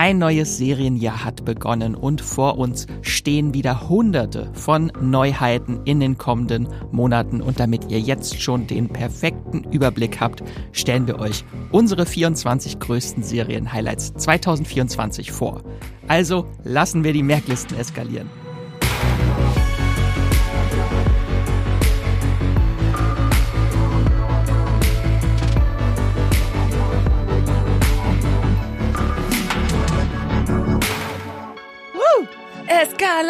Ein neues Serienjahr hat begonnen und vor uns stehen wieder hunderte von Neuheiten in den kommenden Monaten. Und damit ihr jetzt schon den perfekten Überblick habt, stellen wir euch unsere 24 größten Serien-Highlights 2024 vor. Also lassen wir die Merklisten eskalieren.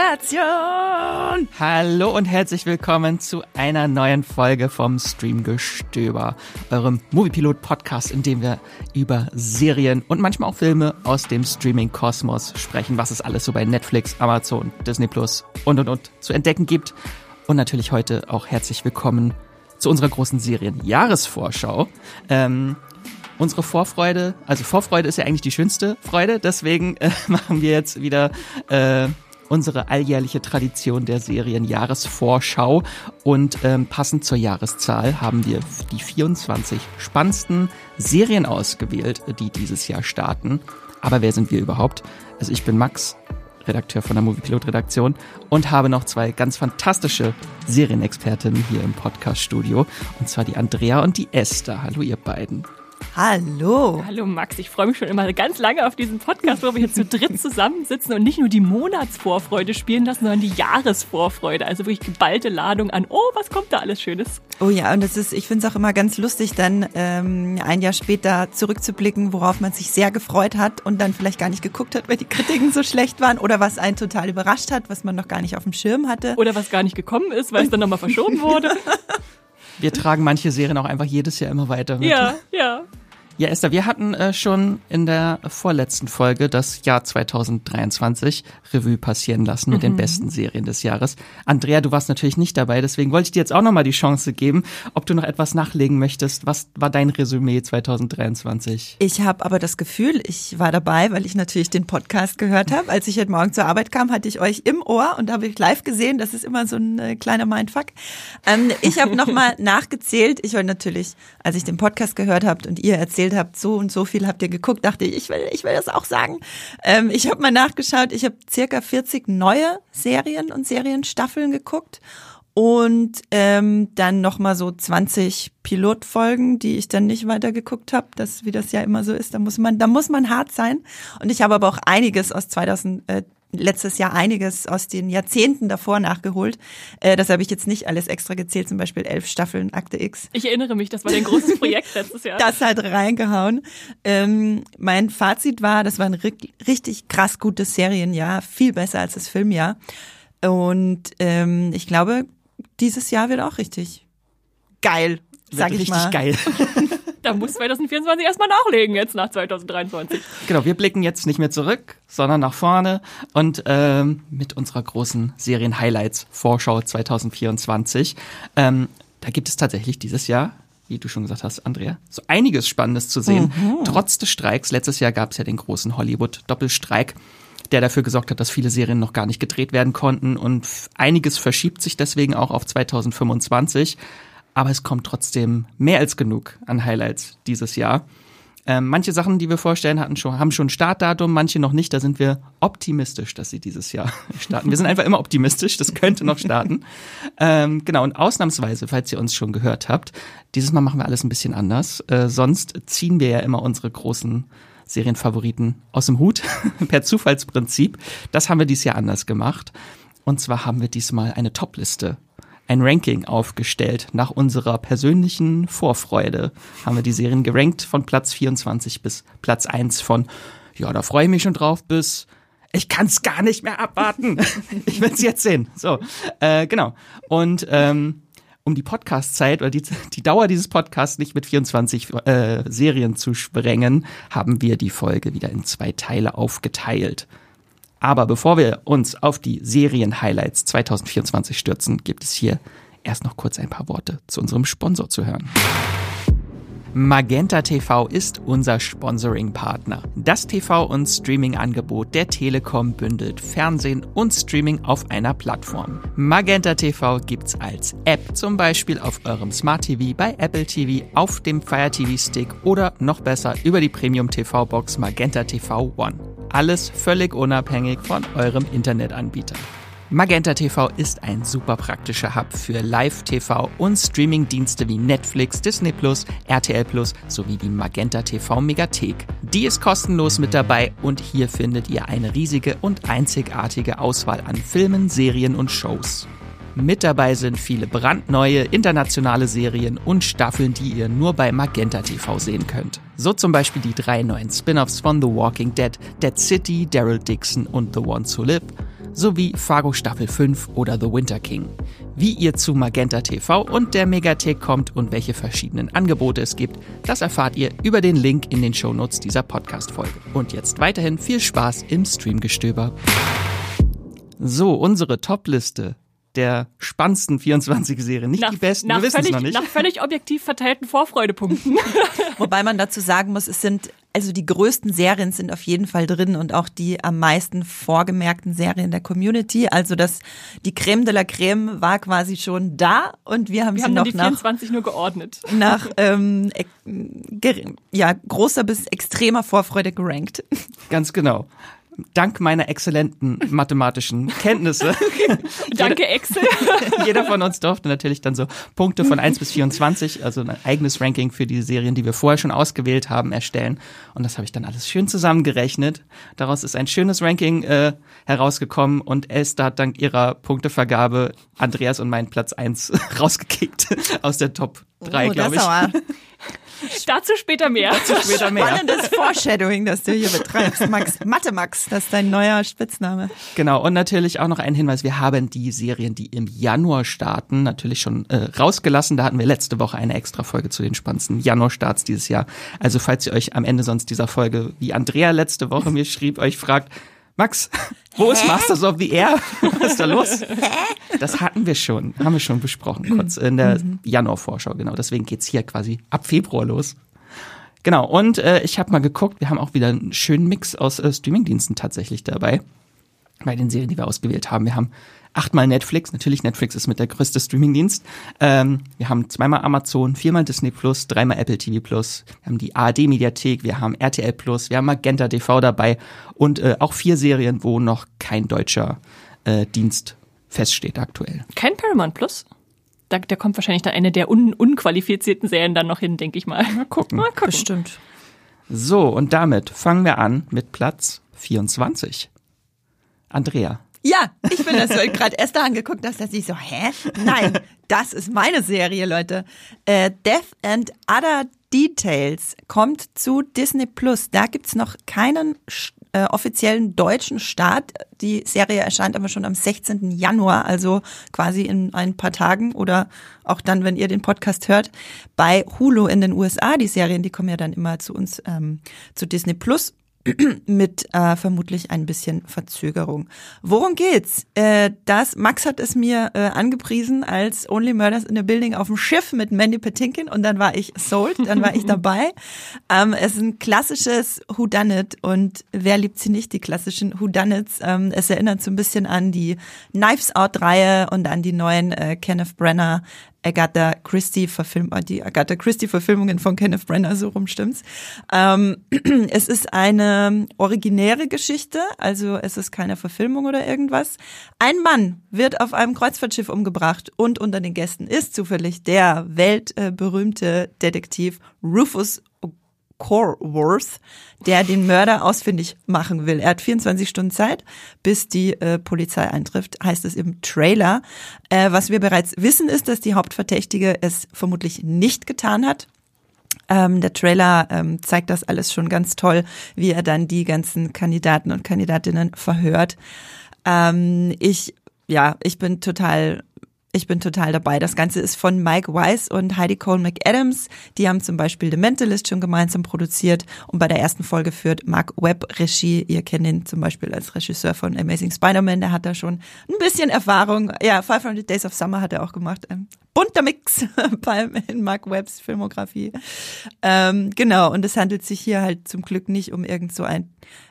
Eskalation! Hallo und herzlich willkommen zu einer neuen Folge vom Streamgestöber, eurem Moviepilot-Podcast, in dem wir über Serien und manchmal auch Filme aus dem Streaming-Kosmos sprechen, was es alles so bei Netflix, Amazon, Disney Plus und und und zu entdecken gibt. Und natürlich heute auch herzlich willkommen zu unserer großen Serien-Jahresvorschau. Ähm, unsere Vorfreude, also Vorfreude ist ja eigentlich die schönste Freude, deswegen äh, machen wir jetzt wieder äh, unsere alljährliche Tradition der Serienjahresvorschau. Und ähm, passend zur Jahreszahl haben wir die 24 spannendsten Serien ausgewählt, die dieses Jahr starten. Aber wer sind wir überhaupt? Also ich bin Max, Redakteur von der Moviepilot Redaktion und habe noch zwei ganz fantastische Serienexpertinnen hier im Podcast Studio und zwar die Andrea und die Esther. Hallo ihr beiden. Hallo. Hallo Max, ich freue mich schon immer ganz lange auf diesen Podcast, wo wir hier zu dritt zusammensitzen und nicht nur die Monatsvorfreude spielen lassen, sondern die Jahresvorfreude. Also wirklich geballte Ladung an, oh, was kommt da alles Schönes. Oh ja, und das ist, ich finde es auch immer ganz lustig, dann ähm, ein Jahr später zurückzublicken, worauf man sich sehr gefreut hat und dann vielleicht gar nicht geguckt hat, weil die Kritiken so schlecht waren oder was einen total überrascht hat, was man noch gar nicht auf dem Schirm hatte. Oder was gar nicht gekommen ist, weil es dann nochmal verschoben wurde. Wir tragen manche Serien auch einfach jedes Jahr immer weiter mit. Ja, ja. Ja, Esther, wir hatten äh, schon in der vorletzten Folge das Jahr 2023 Revue passieren lassen mit mhm. den besten Serien des Jahres. Andrea, du warst natürlich nicht dabei, deswegen wollte ich dir jetzt auch nochmal die Chance geben, ob du noch etwas nachlegen möchtest. Was war dein Resümee 2023? Ich habe aber das Gefühl, ich war dabei, weil ich natürlich den Podcast gehört habe. Als ich heute Morgen zur Arbeit kam, hatte ich euch im Ohr und habe ich live gesehen. Das ist immer so ein äh, kleiner Mindfuck. Ähm, ich habe nochmal nachgezählt. Ich wollte natürlich, als ich den Podcast gehört habt und ihr erzählt erzählt habt, so und so viel habt ihr geguckt, dachte ich, ich will, ich will das auch sagen. Ähm, ich habe mal nachgeschaut, ich habe circa 40 neue Serien und Serienstaffeln geguckt und ähm, dann noch mal so 20 Pilotfolgen, die ich dann nicht weitergeguckt habe, das wie das ja immer so ist. Da muss man, da muss man hart sein. Und ich habe aber auch einiges aus 2000, äh, letztes Jahr einiges aus den Jahrzehnten davor nachgeholt. Äh, das habe ich jetzt nicht alles extra gezählt, zum Beispiel elf Staffeln Akte X. Ich erinnere mich, das war ein großes Projekt letztes Jahr. Das hat reingehauen. Ähm, mein Fazit war, das war ein richtig krass gutes Serienjahr, viel besser als das Filmjahr. Und ähm, ich glaube, dieses Jahr wird auch richtig geil, sag ich richtig mal. geil. da muss 2024 erstmal nachlegen jetzt nach 2023. Genau, wir blicken jetzt nicht mehr zurück, sondern nach vorne und ähm, mit unserer großen Serien-Highlights-Vorschau 2024. Ähm, da gibt es tatsächlich dieses Jahr wie du schon gesagt hast, Andrea, so einiges Spannendes zu sehen. Mhm. Trotz des Streiks, letztes Jahr gab es ja den großen Hollywood-Doppelstreik, der dafür gesorgt hat, dass viele Serien noch gar nicht gedreht werden konnten und einiges verschiebt sich deswegen auch auf 2025 aber es kommt trotzdem mehr als genug an Highlights dieses Jahr. Ähm, manche Sachen, die wir vorstellen, hatten schon, haben schon Startdatum, manche noch nicht. Da sind wir optimistisch, dass sie dieses Jahr starten. Wir sind einfach immer optimistisch, das könnte noch starten. ähm, genau, und ausnahmsweise, falls ihr uns schon gehört habt, dieses Mal machen wir alles ein bisschen anders. Äh, sonst ziehen wir ja immer unsere großen Serienfavoriten aus dem Hut per Zufallsprinzip. Das haben wir dieses Jahr anders gemacht. Und zwar haben wir diesmal eine Topliste ein Ranking aufgestellt. Nach unserer persönlichen Vorfreude haben wir die Serien gerankt von Platz 24 bis Platz 1 von, ja, da freue ich mich schon drauf, bis ich kann es gar nicht mehr abwarten. ich will es jetzt sehen. So, äh, genau. Und ähm, um die Podcast-Zeit oder die, die Dauer dieses Podcasts nicht mit 24 äh, Serien zu sprengen, haben wir die Folge wieder in zwei Teile aufgeteilt. Aber bevor wir uns auf die Serien-Highlights 2024 stürzen, gibt es hier erst noch kurz ein paar Worte zu unserem Sponsor zu hören. Magenta TV ist unser Sponsoring-Partner. Das TV- und Streaming-Angebot der Telekom bündelt Fernsehen und Streaming auf einer Plattform. Magenta TV gibt's als App, zum Beispiel auf eurem Smart TV, bei Apple TV, auf dem Fire TV Stick oder noch besser über die Premium TV Box Magenta TV One. Alles völlig unabhängig von eurem Internetanbieter. Magenta TV ist ein super praktischer Hub für Live-TV und Streaming-Dienste wie Netflix, Disney RTL Plus sowie die Magenta TV Megathek. Die ist kostenlos mit dabei und hier findet ihr eine riesige und einzigartige Auswahl an Filmen, Serien und Shows. Mit dabei sind viele brandneue internationale Serien und Staffeln, die ihr nur bei Magenta TV sehen könnt. So zum Beispiel die drei neuen Spin-offs von The Walking Dead, Dead City, Daryl Dixon und The Ones Who Live sowie Fargo Staffel 5 oder The Winter King. Wie ihr zu Magenta TV und der Megathek kommt und welche verschiedenen Angebote es gibt, das erfahrt ihr über den Link in den Shownotes dieser Podcast-Folge. Und jetzt weiterhin viel Spaß im Streamgestöber. So, unsere Top-Liste der spannendsten 24 Serien. Nicht Nach, die besten, nach, wir wissen es völlig, noch nicht. nach völlig objektiv verteilten Vorfreudepunkten. Wobei man dazu sagen muss, es sind, also die größten Serien sind auf jeden Fall drin und auch die am meisten vorgemerkten Serien der Community. Also das, die Creme de la Creme war quasi schon da und wir haben Wir sie haben noch die nach 24 nur geordnet. nach ähm, ja, großer bis extremer Vorfreude gerankt. Ganz genau. Dank meiner exzellenten mathematischen Kenntnisse. Danke, Excel. Jeder von uns durfte natürlich dann so Punkte von 1 bis 24, also ein eigenes Ranking für die Serien, die wir vorher schon ausgewählt haben, erstellen. Und das habe ich dann alles schön zusammengerechnet. Daraus ist ein schönes Ranking äh, herausgekommen und Esther hat dank ihrer Punktevergabe Andreas und meinen Platz 1 rausgekickt aus der Top 3, Oh, glaube das ich. Dazu später mehr. Später mehr. spannendes Foreshadowing, das du hier betreibst, Max. Mathe Max, das ist dein neuer Spitzname. Genau, und natürlich auch noch ein Hinweis, wir haben die Serien, die im Januar starten, natürlich schon äh, rausgelassen. Da hatten wir letzte Woche eine extra Folge zu den spannendsten Januarstarts dieses Jahr. Also falls ihr euch am Ende sonst dieser Folge, wie Andrea letzte Woche mir schrieb, euch fragt, Max, wo ist Masters of the Air? Was ist da los? Das hatten wir schon, haben wir schon besprochen, kurz in der Januarvorschau, genau. Deswegen geht's hier quasi ab Februar los. Genau, und äh, ich habe mal geguckt, wir haben auch wieder einen schönen Mix aus äh, Streamingdiensten tatsächlich dabei bei den Serien, die wir ausgewählt haben. Wir haben achtmal Netflix, natürlich Netflix ist mit der größte Streamingdienst. Ähm, wir haben zweimal Amazon, viermal Disney Plus, dreimal Apple TV Plus. Wir haben die ARD Mediathek, wir haben RTL Plus, wir haben Magenta TV dabei und äh, auch vier Serien, wo noch kein deutscher äh, Dienst feststeht aktuell. Kein Paramount Plus? Da, da kommt wahrscheinlich dann eine der un, unqualifizierten Serien dann noch hin, denke ich mal. Mal gucken. Mal gucken. Bestimmt. So, und damit fangen wir an mit Platz 24. Andrea. Ja, ich bin das so gerade Esther angeguckt, dass das nicht so, hä? Nein, das ist meine Serie, Leute. Äh, Death and Other Details kommt zu Disney Plus. Da gibt's noch keinen äh, offiziellen deutschen Start. Die Serie erscheint aber schon am 16. Januar, also quasi in ein paar Tagen oder auch dann, wenn ihr den Podcast hört, bei Hulu in den USA. Die Serien, die kommen ja dann immer zu uns ähm, zu Disney Plus mit äh, vermutlich ein bisschen Verzögerung. Worum geht's? Äh, das Max hat es mir äh, angepriesen als Only Murders in the Building auf dem Schiff mit Mandy Patinkin und dann war ich sold, dann war ich dabei. Ähm, es ist ein klassisches Whodunit und wer liebt sie nicht, die klassischen Whodunits? Ähm, es erinnert so ein bisschen an die Knives Out Reihe und an die neuen äh, Kenneth Brenner Agatha Christie Verfilm die Agatha Christie Verfilmungen von Kenneth Brenner so rum stimmt's. Ähm, es ist eine originäre Geschichte, also es ist keine Verfilmung oder irgendwas. Ein Mann wird auf einem Kreuzfahrtschiff umgebracht und unter den Gästen ist zufällig der weltberühmte Detektiv Rufus Corworth, der den Mörder ausfindig machen will. Er hat 24 Stunden Zeit, bis die äh, Polizei eintrifft, heißt es im Trailer. Äh, was wir bereits wissen, ist, dass die Hauptverdächtige es vermutlich nicht getan hat. Ähm, der Trailer ähm, zeigt das alles schon ganz toll, wie er dann die ganzen Kandidaten und Kandidatinnen verhört. Ähm, ich, ja, ich bin total ich bin total dabei. Das Ganze ist von Mike Weiss und Heidi Cole McAdams. Die haben zum Beispiel The Mentalist schon gemeinsam produziert und bei der ersten Folge führt Mark Webb Regie. Ihr kennt ihn zum Beispiel als Regisseur von Amazing Spider-Man. Der hat da schon ein bisschen Erfahrung. Ja, 500 Days of Summer hat er auch gemacht. Ähm, bunter Mix in Mark Webbs Filmografie. Ähm, genau, und es handelt sich hier halt zum Glück nicht um irgend so ein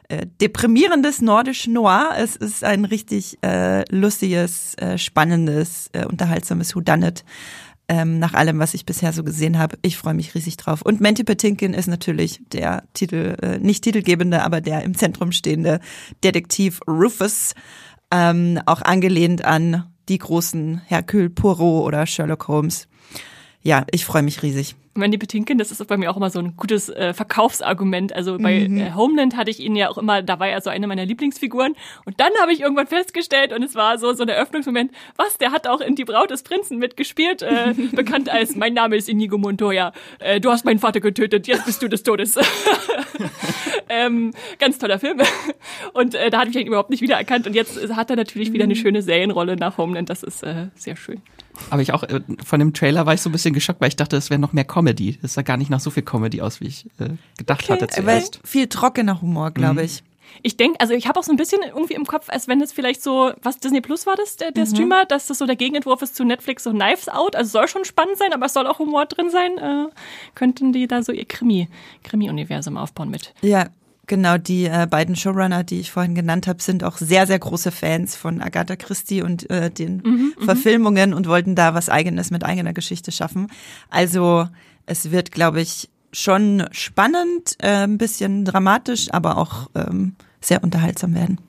äh, deprimierendes nordisch Noir. Es ist ein richtig äh, lustiges, äh, spannendes, äh, unterhaltsames Whodunit. ähm, nach allem, was ich bisher so gesehen habe. Ich freue mich riesig drauf. Und Manty Patinkin ist natürlich der Titel, äh, nicht titelgebende, aber der im Zentrum stehende Detektiv Rufus, ähm, auch angelehnt an die großen Hercule Poirot oder Sherlock Holmes. Ja, ich freue mich riesig. Mandy Patinkin, das ist bei mir auch immer so ein gutes äh, Verkaufsargument. Also bei Mhm. äh, Homeland hatte ich ihn ja auch immer, da war er so eine meiner Lieblingsfiguren. Und dann habe ich irgendwann festgestellt, und es war so, so ein Eröffnungsmoment, was, der hat auch in Die Braut des Prinzen mitgespielt, äh, bekannt als Mein Name ist Inigo Montoya, äh, du hast meinen Vater getötet, jetzt bist du des Todes. ähm, ganz toller Film. Und äh, da hatte ich ihn überhaupt nicht wiedererkannt. Und jetzt hat er natürlich wieder eine schöne Serienrolle nach Homeland. Das ist äh, sehr schön. Aber ich auch, äh, von dem Trailer war ich so ein bisschen geschockt, weil ich dachte, es wäre noch mehr Comedy. Das sah gar nicht nach so viel Comedy aus, wie ich äh, gedacht hatte Aber zuerst. viel trockener Humor, glaube ich. Ich denke, also ich habe auch so ein bisschen irgendwie im Kopf, als wenn es vielleicht so, was Disney Plus war das, der, der Streamer, dass das so der Gegenentwurf ist zu Netflix, so Knives Out. Also soll schon spannend sein, aber es soll auch Humor drin sein. Äh, könnten die da so ihr Krimi, Krimi-Universum aufbauen mit. Ja, genau. Die äh, beiden Showrunner, die ich vorhin genannt habe, sind auch sehr, sehr große Fans von Agatha Christie und äh, den Verfilmungen und wollten da was Eigenes mit eigener Geschichte schaffen. Also es wird, glaube ich, schon spannend, äh, ein bisschen dramatisch, aber auch ähm, sehr unterhaltsam werden.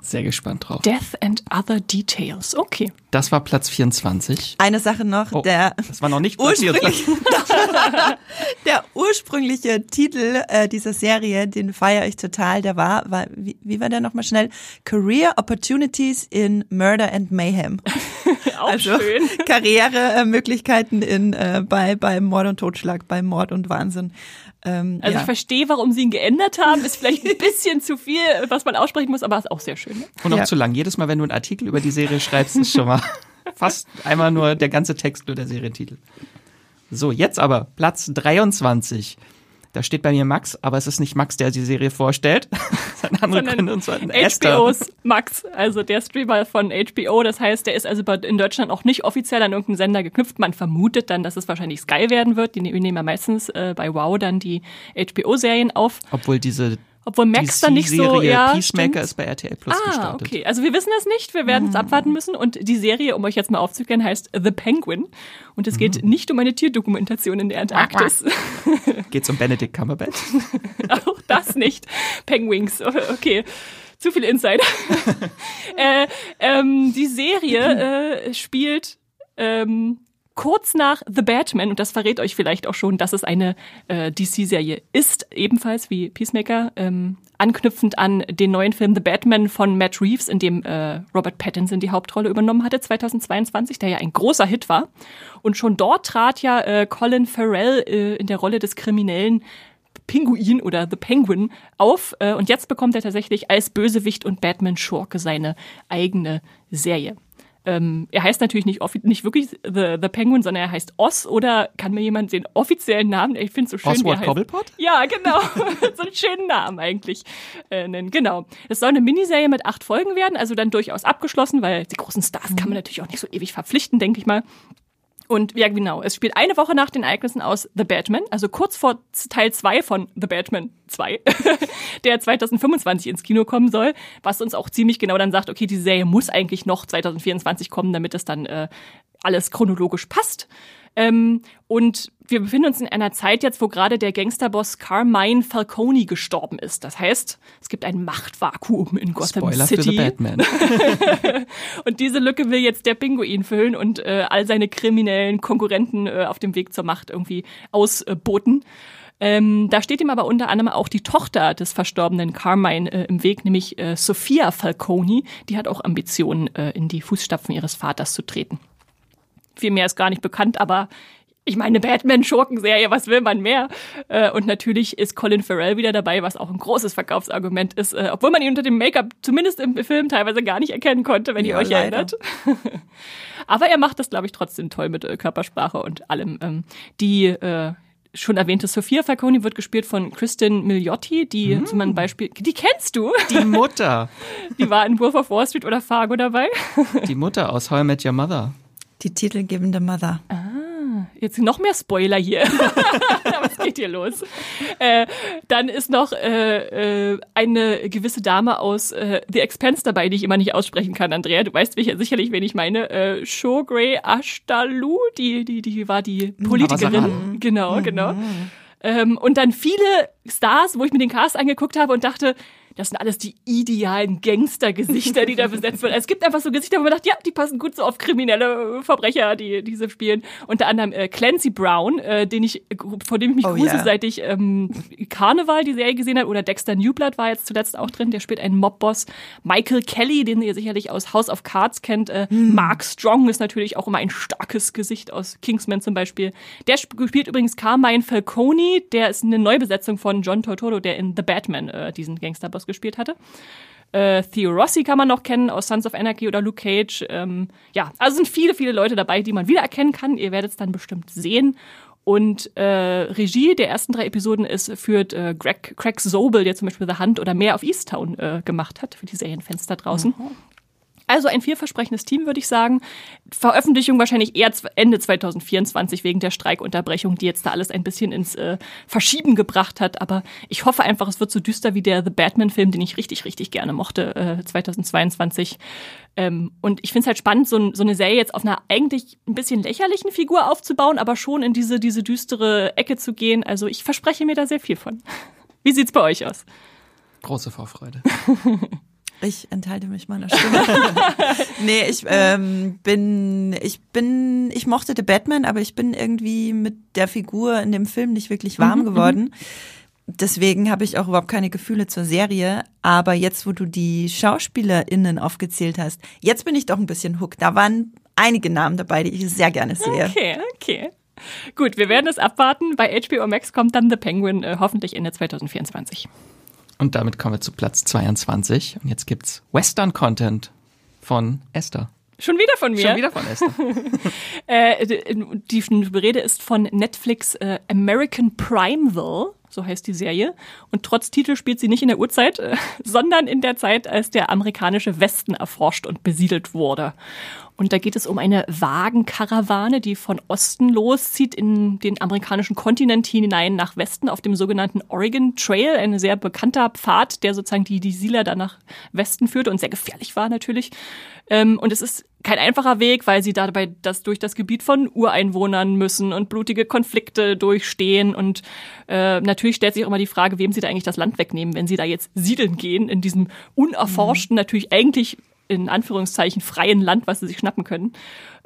Sehr gespannt drauf. Death and Other Details. Okay. Das war Platz 24. Eine Sache noch, Oh, der das war noch nicht ursprünglich, 24. der ursprüngliche Titel äh, dieser Serie, den feiere ich total, der war, war wie, wie war der nochmal schnell? Career Opportunities in Murder and Mayhem. Auch Also schön. Karrieremöglichkeiten in äh, bei beim Mord und Totschlag, beim Mord und Wahnsinn. Ähm, Also ja. ich verstehe, warum sie ihn geändert haben. Ist vielleicht ein bisschen zu viel, was man aussprechen muss, aber ist auch sehr schön. Ne? Und auch Ja. zu lang. Jedes Mal, wenn du einen Artikel über die Serie schreibst, ist schon mal fast einmal nur der ganze Text, nur der Serientitel. So, jetzt aber Platz 23. Da steht bei mir Max, aber es ist nicht Max, der die Serie vorstellt. Eine andere Gründe, und zwar Esther. HBO's Max, also der Streamer von HBO. Das heißt, der ist also in Deutschland auch nicht offiziell an irgendeinen Sender geknüpft. Man vermutet dann, dass es wahrscheinlich Sky werden wird. Die ne- nehmen ja meistens äh, bei Wow dann die HBO-Serien auf. Obwohl diese Obwohl Max dann nicht so, ja, Peacemaker stimmt. ist bei RTL Plus Ah, gestartet. okay. Also wir wissen es nicht. Wir werden es abwarten müssen. Und die Serie, um euch jetzt mal aufzuklären, heißt The Penguin. Und es geht nicht um eine Tierdokumentation in der Antarktis. Geht's um Benedict Cumberbatch? Auch das nicht. Penguins, okay. Zu viel Insider. äh, ähm, die Serie äh, spielt ähm, kurz nach The Batman, und das verrät euch vielleicht auch schon, dass es eine äh, DC-Serie ist, ebenfalls wie Peacemaker, ähm, anknüpfend an den neuen Film The Batman von Matt Reeves, in dem äh, Robert Pattinson die Hauptrolle übernommen hatte, 2022, der ja ein großer Hit war. Und schon dort trat ja äh, Colin Farrell äh, in der Rolle des kriminellen Pinguin oder The Penguin auf. Äh, und jetzt bekommt er tatsächlich als Bösewicht und Batman-Schurke seine eigene Serie. Ähm, er heißt natürlich nicht, nicht wirklich The, The Penguin, sondern er heißt Oz oder kann mir jemand den offiziellen Namen, ich finde es so schön. Oswald. Cobblepot? Ja, genau. so einen schönen Namen eigentlich äh, nennen. Genau. Es soll eine Miniserie mit acht Folgen werden, also dann durchaus abgeschlossen, weil die großen Stars kann man natürlich auch nicht so ewig verpflichten, denke ich mal. Und ja, genau, es spielt eine Woche nach den Ereignissen aus The Batman, also kurz vor Teil 2 von The Batman 2, der 2025 ins Kino kommen soll, was uns auch ziemlich genau dann sagt, okay, die Serie muss eigentlich noch 2024 kommen, damit es dann äh, alles chronologisch passt. Ähm, und wir befinden uns in einer Zeit jetzt, wo gerade der Gangsterboss Carmine Falcone gestorben ist. Das heißt, es gibt ein Machtvakuum in Gotham Spoiler City. für The Batman. Und diese Lücke will jetzt der Pinguin füllen und äh, all seine kriminellen Konkurrenten äh, auf dem Weg zur Macht irgendwie ausboten. Ähm, da steht ihm aber unter anderem auch die Tochter des verstorbenen Carmine äh, im Weg, nämlich äh, Sophia Falcone. Die hat auch Ambitionen, äh, in die Fußstapfen ihres Vaters zu treten. Viel mehr ist gar nicht bekannt, aber ich meine, Batman-Schurkenserie, was will man mehr? Äh, und natürlich ist Colin Farrell wieder dabei, was auch ein großes Verkaufsargument ist, äh, obwohl man ihn unter dem Make-up zumindest im Film teilweise gar nicht erkennen konnte, wenn ihr Ja, euch leider. erinnert. Aber er macht das, glaube ich, trotzdem toll mit äh, Körpersprache und allem. Ähm, die äh, schon erwähnte Sophia Falcone wird gespielt von Kristin Milioti, die mal ein Beispiel, die kennst du, Die Mutter. die war in Wolf of Wall Street oder Fargo dabei. Die Mutter aus How I Met Your Mother. Die titelgebende Mother. Jetzt noch mehr Spoiler hier. Was geht hier los? Äh, dann ist noch äh, äh, eine gewisse Dame aus äh, The Expense dabei, die ich immer nicht aussprechen kann, Andrea. Du weißt sicherlich, wen ich meine. Äh, Shogray Ashtalu, die, die, die war die Politikerin. Genau, genau. Ähm, und dann viele Stars, wo ich mir den Cast angeguckt habe und dachte, das sind alles die idealen Gangstergesichter, die da besetzt werden. Es gibt einfach so Gesichter, wo man dachte, ja, die passen gut so auf kriminelle Verbrecher, die diese spielen. Unter anderem äh, Clancy Brown, äh, den ich, vor dem ich mich oh, grusel, yeah. seit ich ähm, Karneval die Serie gesehen habe, oder Dexter Newblood war jetzt zuletzt auch drin, der spielt einen Mobboss. Michael Kelly, den ihr sicherlich aus House of Cards kennt. Äh, hm. Mark Strong ist natürlich auch immer ein starkes Gesicht aus Kingsman zum Beispiel. Der spielt übrigens Carmine Falcone, der ist eine Neubesetzung von John Tortoro, der in The Batman äh, diesen Gangsterboss gespielt hatte. Äh, Theo Rossi kann man noch kennen aus Sons of Anarchy oder Luke Cage. Ähm, ja, also sind viele, viele Leute dabei, die man wiedererkennen kann. Ihr werdet es dann bestimmt sehen. Und äh, Regie der ersten drei Episoden ist führt äh, Greg, Craig Sobel, der zum Beispiel The Hunt oder mehr auf Easttown äh, gemacht hat, für die Serienfans da draußen. Mhm. Also ein vielversprechendes Team, würde ich sagen. Veröffentlichung wahrscheinlich eher Ende 2024 wegen der Streikunterbrechung, die jetzt da alles ein bisschen ins äh, Verschieben gebracht hat. Aber ich hoffe einfach, es wird so düster wie der The Batman-Film, den ich richtig, richtig gerne mochte, äh, 2022. Ähm, und ich finde es halt spannend, so, so, eine Serie jetzt auf einer eigentlich ein bisschen lächerlichen Figur aufzubauen, aber schon in diese, diese düstere Ecke zu gehen. Also ich verspreche mir da sehr viel von. Wie sieht's bei euch aus? Große Vorfreude. Ich enthalte mich meiner Stimme. nee, ich ähm, bin, ich bin, ich mochte The Batman, aber ich bin irgendwie mit der Figur in dem Film nicht wirklich warm mhm, geworden. Mhm. Deswegen habe ich auch überhaupt keine Gefühle zur Serie. Aber jetzt, wo du die SchauspielerInnen aufgezählt hast, jetzt bin ich doch ein bisschen hooked. Da waren einige Namen dabei, die ich sehr gerne sehe. Okay, okay. Gut, wir werden es abwarten. Bei HBO Max kommt dann The Penguin äh, hoffentlich Ende 2024. Und damit kommen wir zu Platz 22. Und jetzt gibt's Western-Content von Esther. Schon wieder von mir. Schon wieder von Esther. äh, die Rede ist von Netflix äh, American Primeville, so heißt die Serie. Und trotz Titel spielt sie nicht in der Urzeit, äh, sondern in der Zeit, als der amerikanische Westen erforscht und besiedelt wurde. Und da geht es um eine Wagenkarawane, die von Osten loszieht in den amerikanischen Kontinent hinein nach Westen auf dem sogenannten Oregon Trail, ein sehr bekannter Pfad, der sozusagen die, die Siedler da nach Westen führte und sehr gefährlich war natürlich. Ähm, und es ist kein einfacher Weg, weil sie dabei das durch das Gebiet von Ureinwohnern müssen und blutige Konflikte durchstehen. Und äh, natürlich stellt sich auch immer die Frage, wem sie da eigentlich das Land wegnehmen, wenn sie da jetzt siedeln gehen in diesem unerforschten, mhm. natürlich eigentlich in Anführungszeichen freien Land, was sie sich schnappen können.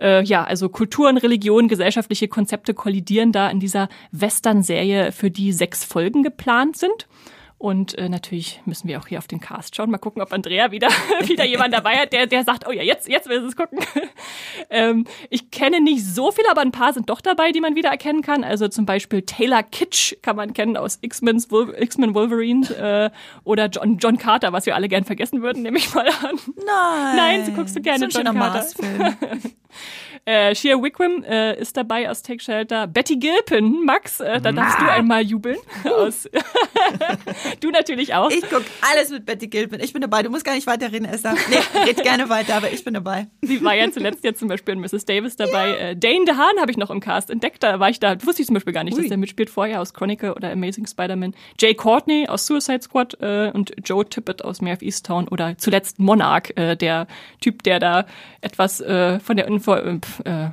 Äh, ja, also Kulturen, Religion, gesellschaftliche Konzepte kollidieren da in dieser Western-Serie, für die sechs Folgen geplant sind. Und äh, natürlich müssen wir auch hier auf den Cast schauen. Mal gucken, ob Andrea wieder, wieder jemand dabei hat, der, der sagt, oh ja, jetzt, jetzt will es gucken. ähm, ich kenne nicht so viele, aber ein paar sind doch dabei, die man wieder erkennen kann. Also zum Beispiel Taylor Kitsch kann man kennen aus X-Men Wolverine äh, oder John, John Carter, was wir alle gern vergessen würden, nehme ich mal an. Nein. Nein, sie guckst du gerne so John Carter. Äh, Shea Wickham äh, ist dabei aus Take Shelter. Betty Gilpin, Max, äh, da darfst du einmal jubeln. aus du natürlich auch. Ich guck alles mit Betty Gilpin. Ich bin dabei. Du musst gar nicht weiterreden, Esther. Nee, red gerne weiter, aber ich bin dabei. Sie war ja zuletzt jetzt zum Beispiel in Mrs. Davis dabei. Ja. Äh, Dane DeHaan habe ich noch im Cast entdeckt. Da war ich da. Wusste ich zum Beispiel gar nicht, Ui. dass der mitspielt vorher aus Chronicle oder Amazing Spider-Man. Jay Courtney aus Suicide Squad äh, und Joe Tippett aus Mare of Easttown oder zuletzt Monarch, äh, der Typ, der da etwas äh, von der Info, äh, äh,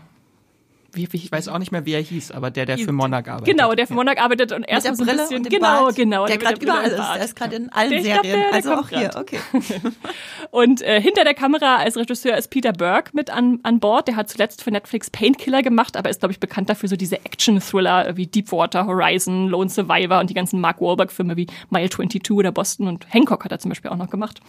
wie, wie, ich weiß auch nicht mehr, wie er hieß, aber der, der für Monarch arbeitet. Genau, der für Monarch arbeitet und erst mit der Brille so ein bisschen, und dem genau, Bart, genau, der gerade überall ist. Der ist gerade in allen der, Serien, glaub, der, also auch hier, okay. und äh, hinter der Kamera als Regisseur ist Peter Burke mit an, an Bord. Der hat zuletzt für Netflix Painkiller gemacht, aber ist glaube ich bekannt dafür so diese Action-Thriller wie Deepwater Horizon, Lone Survivor und die ganzen Mark Wahlberg-Filme wie Mile 22 oder Boston und Hancock hat er zum Beispiel auch noch gemacht.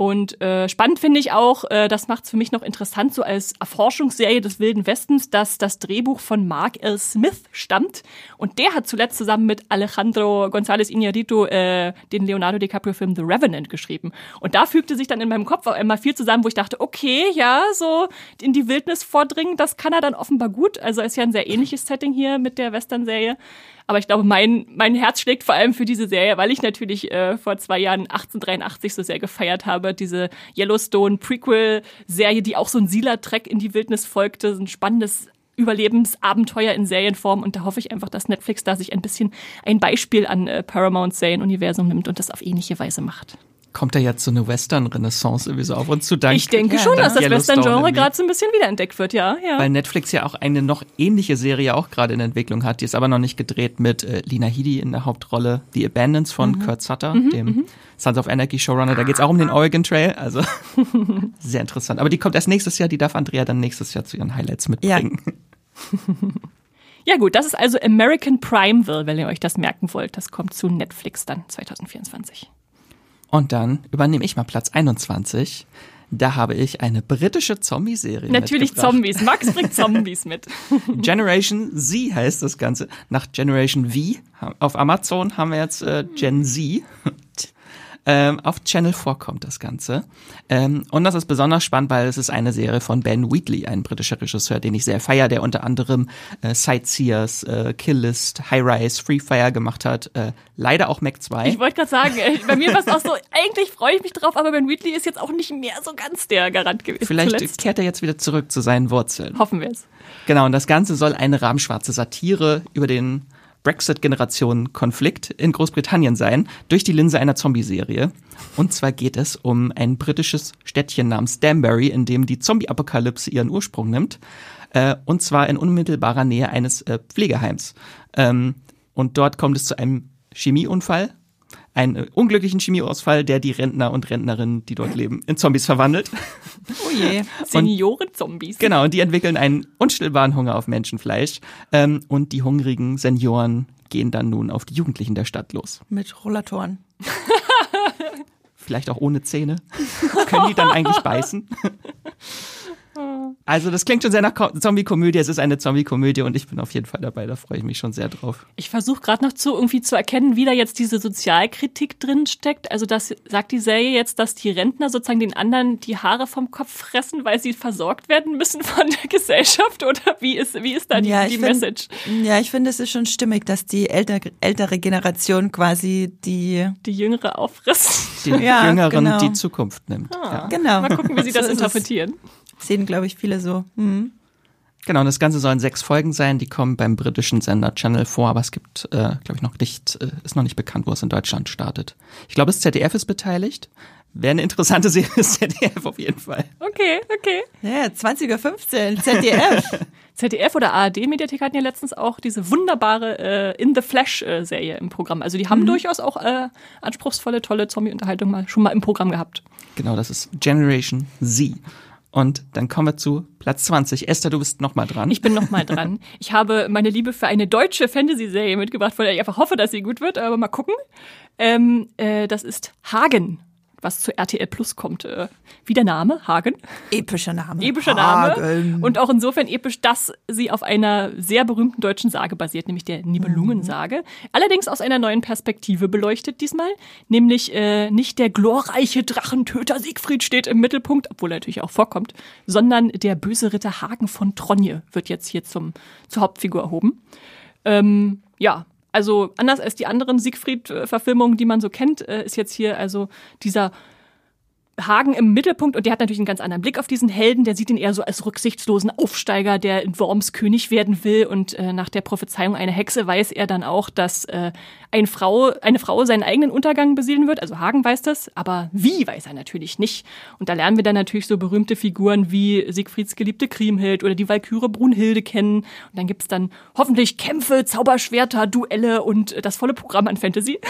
Und äh, spannend finde ich auch, äh, das macht es für mich noch interessant, so als Erforschungsserie des Wilden Westens, dass das Drehbuch von Mark L. Smith stammt. Und der hat zuletzt zusammen mit Alejandro González Iñárritu äh, den Leonardo DiCaprio-Film The Revenant geschrieben. Und da fügte sich dann in meinem Kopf auch immer viel zusammen, wo ich dachte, okay, ja, so in die Wildnis vordringen, das kann er dann offenbar gut. Also ist ja ein sehr ähnliches Setting hier mit der Western-Serie. Aber ich glaube, mein, mein Herz schlägt vor allem für diese Serie, weil ich natürlich äh, vor zwei Jahren 1883 so sehr gefeiert habe. Diese Yellowstone Prequel-Serie, die auch so ein Sieler-Track in die Wildnis folgte. So ein spannendes Überlebensabenteuer in Serienform und da hoffe ich einfach, dass Netflix da sich ein bisschen ein Beispiel an äh, Paramount Serienuniversum nimmt und das auf ähnliche Weise macht. Kommt da jetzt so eine Western-Renaissance irgendwie so auf uns zu dank? Ich denke Ja, schon, dass das Western-Genre gerade so ein bisschen wiederentdeckt wird, ja, ja. Weil Netflix ja auch eine noch ähnliche Serie auch gerade in Entwicklung hat. Die ist aber noch nicht gedreht mit äh, Lina Headey in der Hauptrolle. The Abandons von Kurt Sutter, dem Sons of Anarchy Showrunner. Da geht's auch um den Oregon Trail. Also sehr interessant. Aber die kommt erst nächstes Jahr. Die darf Andrea dann nächstes Jahr zu ihren Highlights mitbringen. Ja gut, das ist also American Primeville, wenn ihr euch das merken wollt. Das kommt zu Netflix dann 2024. Und dann übernehme ich mal Platz 21. Da habe ich eine britische Zombie-Serie Natürlich. Zombies. Max bringt Zombies mit. Generation Z heißt das Ganze. Nach Generation V auf Amazon haben wir jetzt äh, Gen Z. Ähm, auf Channel 4 kommt das Ganze. Ähm, und das ist besonders spannend, weil es ist eine Serie von Ben Wheatley, ein britischer Regisseur, den ich sehr feier, der unter anderem äh, Sightseers, äh, Kill List, High Rise, Free Fire gemacht hat. Äh, leider auch Mac 2. Ich wollte gerade sagen, äh, bei mir war es auch so, eigentlich freue ich mich drauf, aber Ben Wheatley ist jetzt auch nicht mehr so ganz der Garant gewesen. Vielleicht zuletzt. kehrt er jetzt wieder zurück zu seinen Wurzeln. Hoffen wir es. Genau, und das Ganze soll eine rahmenschwarze Satire über den Brexit-Generation-Konflikt in Großbritannien sein, durch die Linse einer Zombie-Serie. Und zwar geht es um ein britisches Städtchen namens Danbury, in dem die Zombie-Apokalypse ihren Ursprung nimmt. Äh, und zwar in unmittelbarer Nähe eines äh, Pflegeheims. Ähm, und dort kommt es zu einem Chemieunfall, einen äh, unglücklichen Chemieausfall, der die Rentner und Rentnerinnen, die dort leben, in Zombies verwandelt. Oh je. Senioren-Zombies. Genau, und die entwickeln einen unstillbaren Hunger auf Menschenfleisch. Ähm, und die hungrigen Senioren gehen dann nun auf die Jugendlichen der Stadt los. Mit Rollatoren. Vielleicht auch ohne Zähne. Können die dann eigentlich beißen? Also das klingt schon sehr nach Ko- Zombie-Komödie. Es ist eine Zombie-Komödie und ich bin auf jeden Fall dabei. Da freue ich mich schon sehr drauf. Ich versuche gerade noch zu irgendwie zu erkennen, wie da jetzt diese Sozialkritik drin steckt. Also das sagt die Serie jetzt, dass die Rentner sozusagen den anderen die Haare vom Kopf fressen, weil sie versorgt werden müssen von der Gesellschaft oder wie ist wie ist da die, ja, die find- Message? Ja, ich finde, es ist schon stimmig, dass die älter, ältere Generation quasi die. Die Jüngere auffrisst. Den Ja, Jüngeren genau. die Zukunft nimmt. Ja. Genau. Mal gucken, wie sie das So es. Sehen, glaube ich, viele so. Hm. Genau, und das Ganze sollen sechs Folgen sein. Die kommen beim britischen Sender Channel vor, aber es gibt, äh, glaube ich, noch nicht, äh, ist noch nicht bekannt, wo es in Deutschland startet. Ich glaube, das ZDF ist beteiligt. Wäre eine interessante Serie, das ZDF auf jeden Fall. Okay, okay. Ja, 20.15 Uhr, ZDF. ZDF oder ARD-Mediathek hatten ja letztens auch diese wunderbare äh, In the Flash-Serie im Programm. Also die haben durchaus auch äh, anspruchsvolle, tolle Zombie-Unterhaltung mal schon mal im Programm gehabt. Genau, das ist Generation Z. Und dann kommen wir zu Platz 20. Esther, du bist noch mal dran. Ich bin noch mal dran. Ich habe meine Liebe für eine deutsche Fantasy-Serie mitgebracht, von der ich einfach hoffe, dass sie gut wird, aber mal gucken. Ähm, äh, das ist Hagen, was zu RTL Plus kommt. Äh, wie der Name, Hagen. Epischer Name. Epischer Name. Hagen. Und auch insofern episch, dass sie auf einer sehr berühmten deutschen Sage basiert, nämlich der Nibelungensage. Allerdings aus einer neuen Perspektive beleuchtet diesmal. Nämlich äh, nicht der glorreiche Drachentöter Siegfried steht im Mittelpunkt, obwohl er natürlich auch vorkommt, sondern der böse Ritter Hagen von Tronje wird jetzt hier zum, zur Hauptfigur erhoben. Ähm, ja, also anders als die anderen Siegfried-Verfilmungen, die man so kennt, äh, ist jetzt hier also dieser Hagen im Mittelpunkt und der hat natürlich einen ganz anderen Blick auf diesen Helden. Der sieht ihn eher so als rücksichtslosen Aufsteiger, der in Worms König werden will. Und äh, nach der Prophezeiung einer Hexe weiß er dann auch, dass äh, eine, Frau, eine Frau seinen eigenen Untergang besiedeln wird. Also Hagen weiß das, aber wie weiß er natürlich nicht. Und da lernen wir dann natürlich so berühmte Figuren wie Siegfrieds geliebte Kriemhild oder die Walküre Brunhilde kennen. Und dann gibt's dann hoffentlich Kämpfe, Zauberschwerter, Duelle und das volle Programm an Fantasy.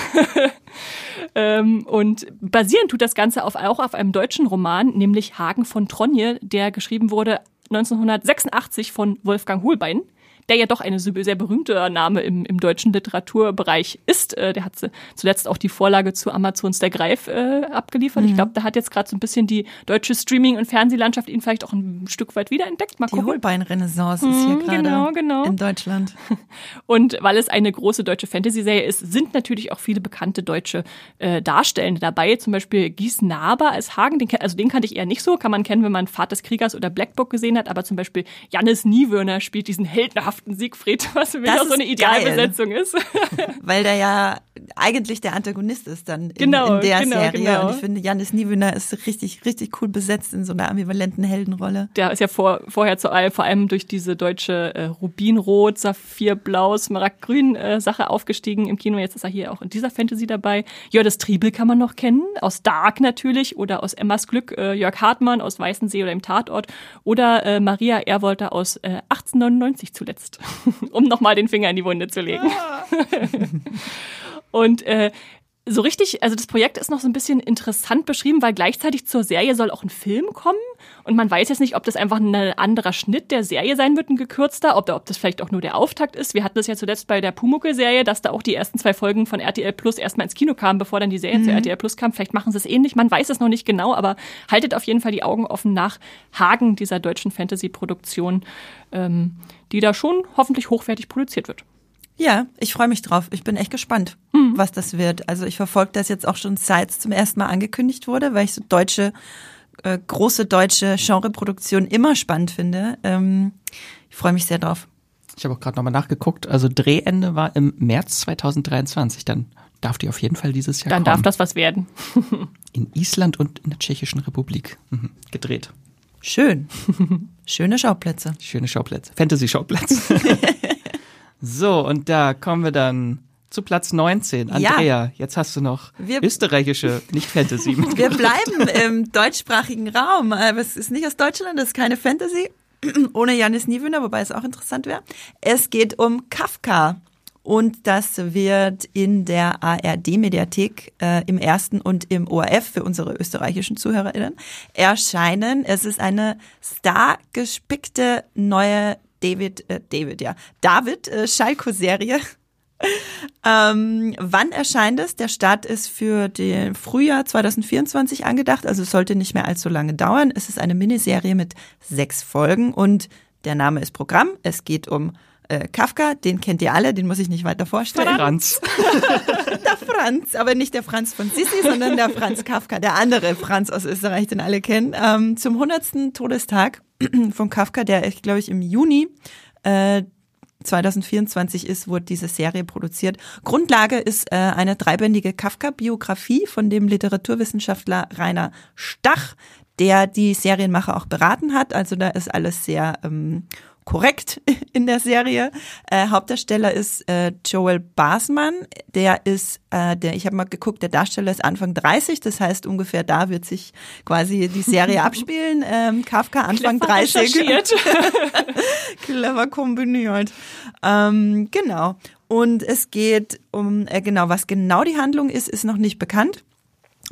Ähm, und basieren tut das Ganze auf, auch auf einem deutschen Roman, nämlich Hagen von Tronje, der geschrieben wurde 1986 von Wolfgang Hohlbein, der ja doch eine sehr berühmter Name im, im deutschen Literaturbereich ist. Äh, der hat zuletzt auch die Vorlage zu Amazons Der Greif äh, abgeliefert. Ich glaube, da hat jetzt gerade so ein bisschen die deutsche Streaming- und Fernsehlandschaft ihn vielleicht auch ein Stück weit wiederentdeckt. Mal Die gucken. Holbein-Renaissance ist hier Mhm, gerade genau, genau. in Deutschland. Und weil es eine große deutsche Fantasy-Serie ist, sind natürlich auch viele bekannte deutsche äh, Darstellende dabei. Zum Beispiel Gies Naber als Hagen, den, also den kannte ich eher nicht so, kann man kennen, wenn man Pfad des Kriegers oder Black Book gesehen hat. Aber zum Beispiel Jannis Niewöhner spielt diesen heldenhaften zauberhaften Siegfried, was für mich Das auch so eine ist geil. Idealbesetzung ist. Weil der ja eigentlich der Antagonist ist dann in, Genau, in der genau, Serie. genau. Und ich finde, Janis Niewöhner ist richtig, richtig cool besetzt in so einer ambivalenten Heldenrolle. Der ist ja vor, vorher zu all, vor allem durch diese deutsche äh, Rubinrot, Saphirblau, Smaragdgrün äh, Sache aufgestiegen im Kino. Jetzt ist er hier auch in dieser Fantasy dabei. Jördes Triebel kann man noch kennen, aus Dark natürlich oder aus Emmas Glück, äh, Jörg Hartmann aus Weißensee oder im Tatort oder äh, Maria Erwolter aus äh, 1899 zuletzt, um nochmal den Finger in die Wunde zu legen. Und äh, so richtig, also das Projekt ist noch so ein bisschen interessant beschrieben, weil gleichzeitig zur Serie soll auch ein Film kommen. Und man weiß jetzt nicht, ob das einfach ein anderer Schnitt der Serie sein wird, ein gekürzter, ob, ob das vielleicht auch nur der Auftakt ist. Wir hatten das ja zuletzt bei der Pumuckl-Serie, dass da auch die ersten zwei Folgen von RTL Plus erstmal ins Kino kamen, bevor dann die Serie zu RTL Plus kam. Vielleicht machen sie es ähnlich, man weiß es noch nicht genau, aber haltet auf jeden Fall die Augen offen nach Hagen dieser deutschen Fantasy-Produktion, ähm, die da schon hoffentlich hochwertig produziert wird. Ja, ich freue mich drauf. Ich bin echt gespannt, was das wird. Also ich verfolge das jetzt auch schon seit es zum ersten Mal angekündigt wurde, weil ich so deutsche, äh, große deutsche Genreproduktionen immer spannend finde. Ähm, ich freue mich sehr drauf. Ich habe auch gerade nochmal nachgeguckt. Also Drehende war im März 2023. Dann darf die auf jeden Fall dieses Jahr Dann kommen. darf das was werden. in Island und in der Tschechischen Republik mhm. gedreht. Schön. Schöne Schauplätze. Schöne Schauplätze. Fantasy-Schauplätze. so, und da kommen wir dann zu Platz 19. Ja. Andrea, jetzt hast du noch Wir- österreichische, nicht Fantasy. Wir bleiben im deutschsprachigen Raum. Aber es ist nicht aus Deutschland, es ist keine Fantasy. Ohne Janis Niewöhner, wobei es auch interessant wäre. Es geht um Kafka. Und das wird in der ARD-Mediathek äh, im ersten und im ORF für unsere österreichischen ZuhörerInnen erscheinen. Es ist eine stargespickte neue David, äh, David, ja, David äh, Schalko-Serie. Ähm, wann erscheint es? Der Start ist für den Frühjahr 2024 angedacht, also es sollte nicht mehr allzu lange dauern. Es ist eine Miniserie mit sechs Folgen und der Name ist Programm. Es geht um äh, Kafka, den kennt ihr alle, den muss ich nicht weiter vorstellen. Franz. Der Franz, aber nicht der Franz von Sissi, sondern der Franz Kafka, der andere Franz aus Österreich, den alle kennen. Ähm, zum 100. Todestag von Kafka, der, ich glaube ich, im Juni äh, 2024 ist, wurde diese Serie produziert. Grundlage ist äh, eine dreibändige Kafka-Biografie von dem Literaturwissenschaftler Rainer Stach, der die Serienmacher auch beraten hat. Also da ist alles sehr ähm, korrekt in der Serie. Äh, Hauptdarsteller ist äh, Joel Basman. Der ist, äh, der, ich habe mal geguckt, der Darsteller ist Anfang 30. Das heißt, ungefähr da wird sich quasi die Serie abspielen. Ähm, Kafka Anfang Clever 30. recherchiert. Clever kombiniert. Ähm, genau. Und es geht um, äh, genau, was genau die Handlung ist, ist noch nicht bekannt.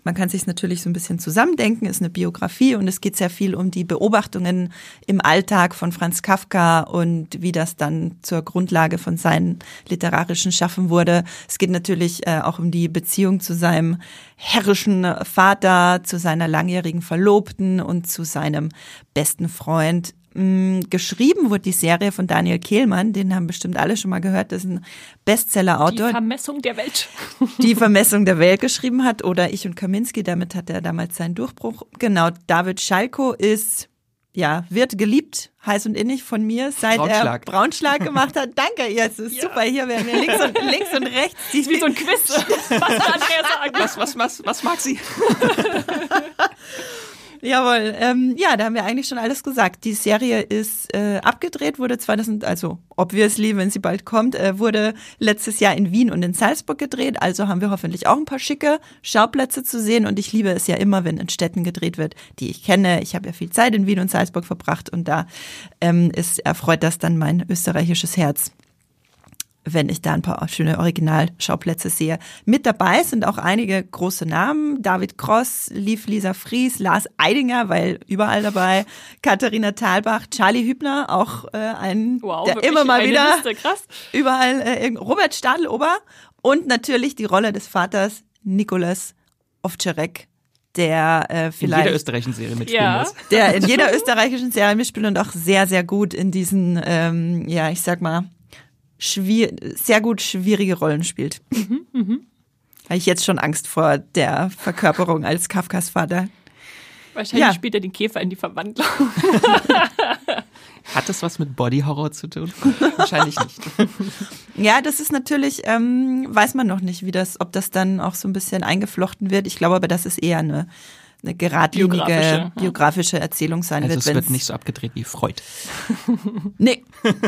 Man kann sich natürlich so ein bisschen zusammendenken, ist eine Biografie und es geht sehr viel um die Beobachtungen im Alltag von Franz Kafka und wie das dann zur Grundlage von seinem literarischen Schaffen wurde. Es geht natürlich äh, auch um die Beziehung zu seinem herrischen Vater, zu seiner langjährigen Verlobten und zu seinem besten Freund. Mm, Geschrieben wurde die Serie von Daniel Kehlmann, den haben bestimmt alle schon mal gehört, das ist ein Die Bestseller-Autor Vermessung der Welt. die Vermessung der Welt geschrieben hat oder Ich und Kaminski, damit hat er damals seinen Durchbruch. Genau, David Schalko ist, ja, wird geliebt, heiß und innig von mir, seit Braunschlag. er Braunschlag gemacht hat. Danke, jetzt ist super, hier werden wir links und, links und rechts. Die, Wie so ein Quiz. Was, was, was, was mag sie? Jawohl, ähm, ja, da haben wir eigentlich schon alles gesagt. Die Serie ist äh, abgedreht, wurde 2000, also obviously, wenn sie bald kommt, äh, wurde letztes Jahr in Wien und in Salzburg gedreht. Also haben wir hoffentlich auch ein paar schicke Schauplätze zu sehen. Und ich liebe es ja immer, wenn in Städten gedreht wird, die ich kenne. Ich habe ja viel Zeit in Wien und Salzburg verbracht und da ähm, ist erfreut das dann mein österreichisches Herz wenn ich da ein paar schöne Originalschauplätze sehe. Mit dabei sind auch einige große Namen. David Cross, Lief Lisa Fries, Lars Eidinger, weil überall dabei, Katharina Thalbach, Charlie Hübner, auch äh, ein, Wow, der immer mal wieder Liste, krass. überall, äh, irgend- Robert Stadelober und natürlich die Rolle des Vaters Nikolas Ovtcharek, der äh, In vielleicht jeder österreichischen Serie mitspielen Ja. muss. der in jeder österreichischen Serie mitspielt und auch sehr, sehr gut in diesen, ähm, ja, ich sag mal, schwier sehr gut schwierige Rollen spielt. Habe ich jetzt schon Angst vor der Verkörperung als Kafkas Vater. Wahrscheinlich Ja. spielt er den Käfer in die Verwandlung. Hat das was mit Body Horror zu tun? Wahrscheinlich nicht. Ja, das ist natürlich, ähm, weiß man noch nicht, wie das, ob das dann auch so ein bisschen eingeflochten wird. Ich glaube aber, dass es eher eine, eine geradlinige Biografische, ja. biografische Erzählung sein Also wird. es wird nicht so abgedreht wie Freud. Nee.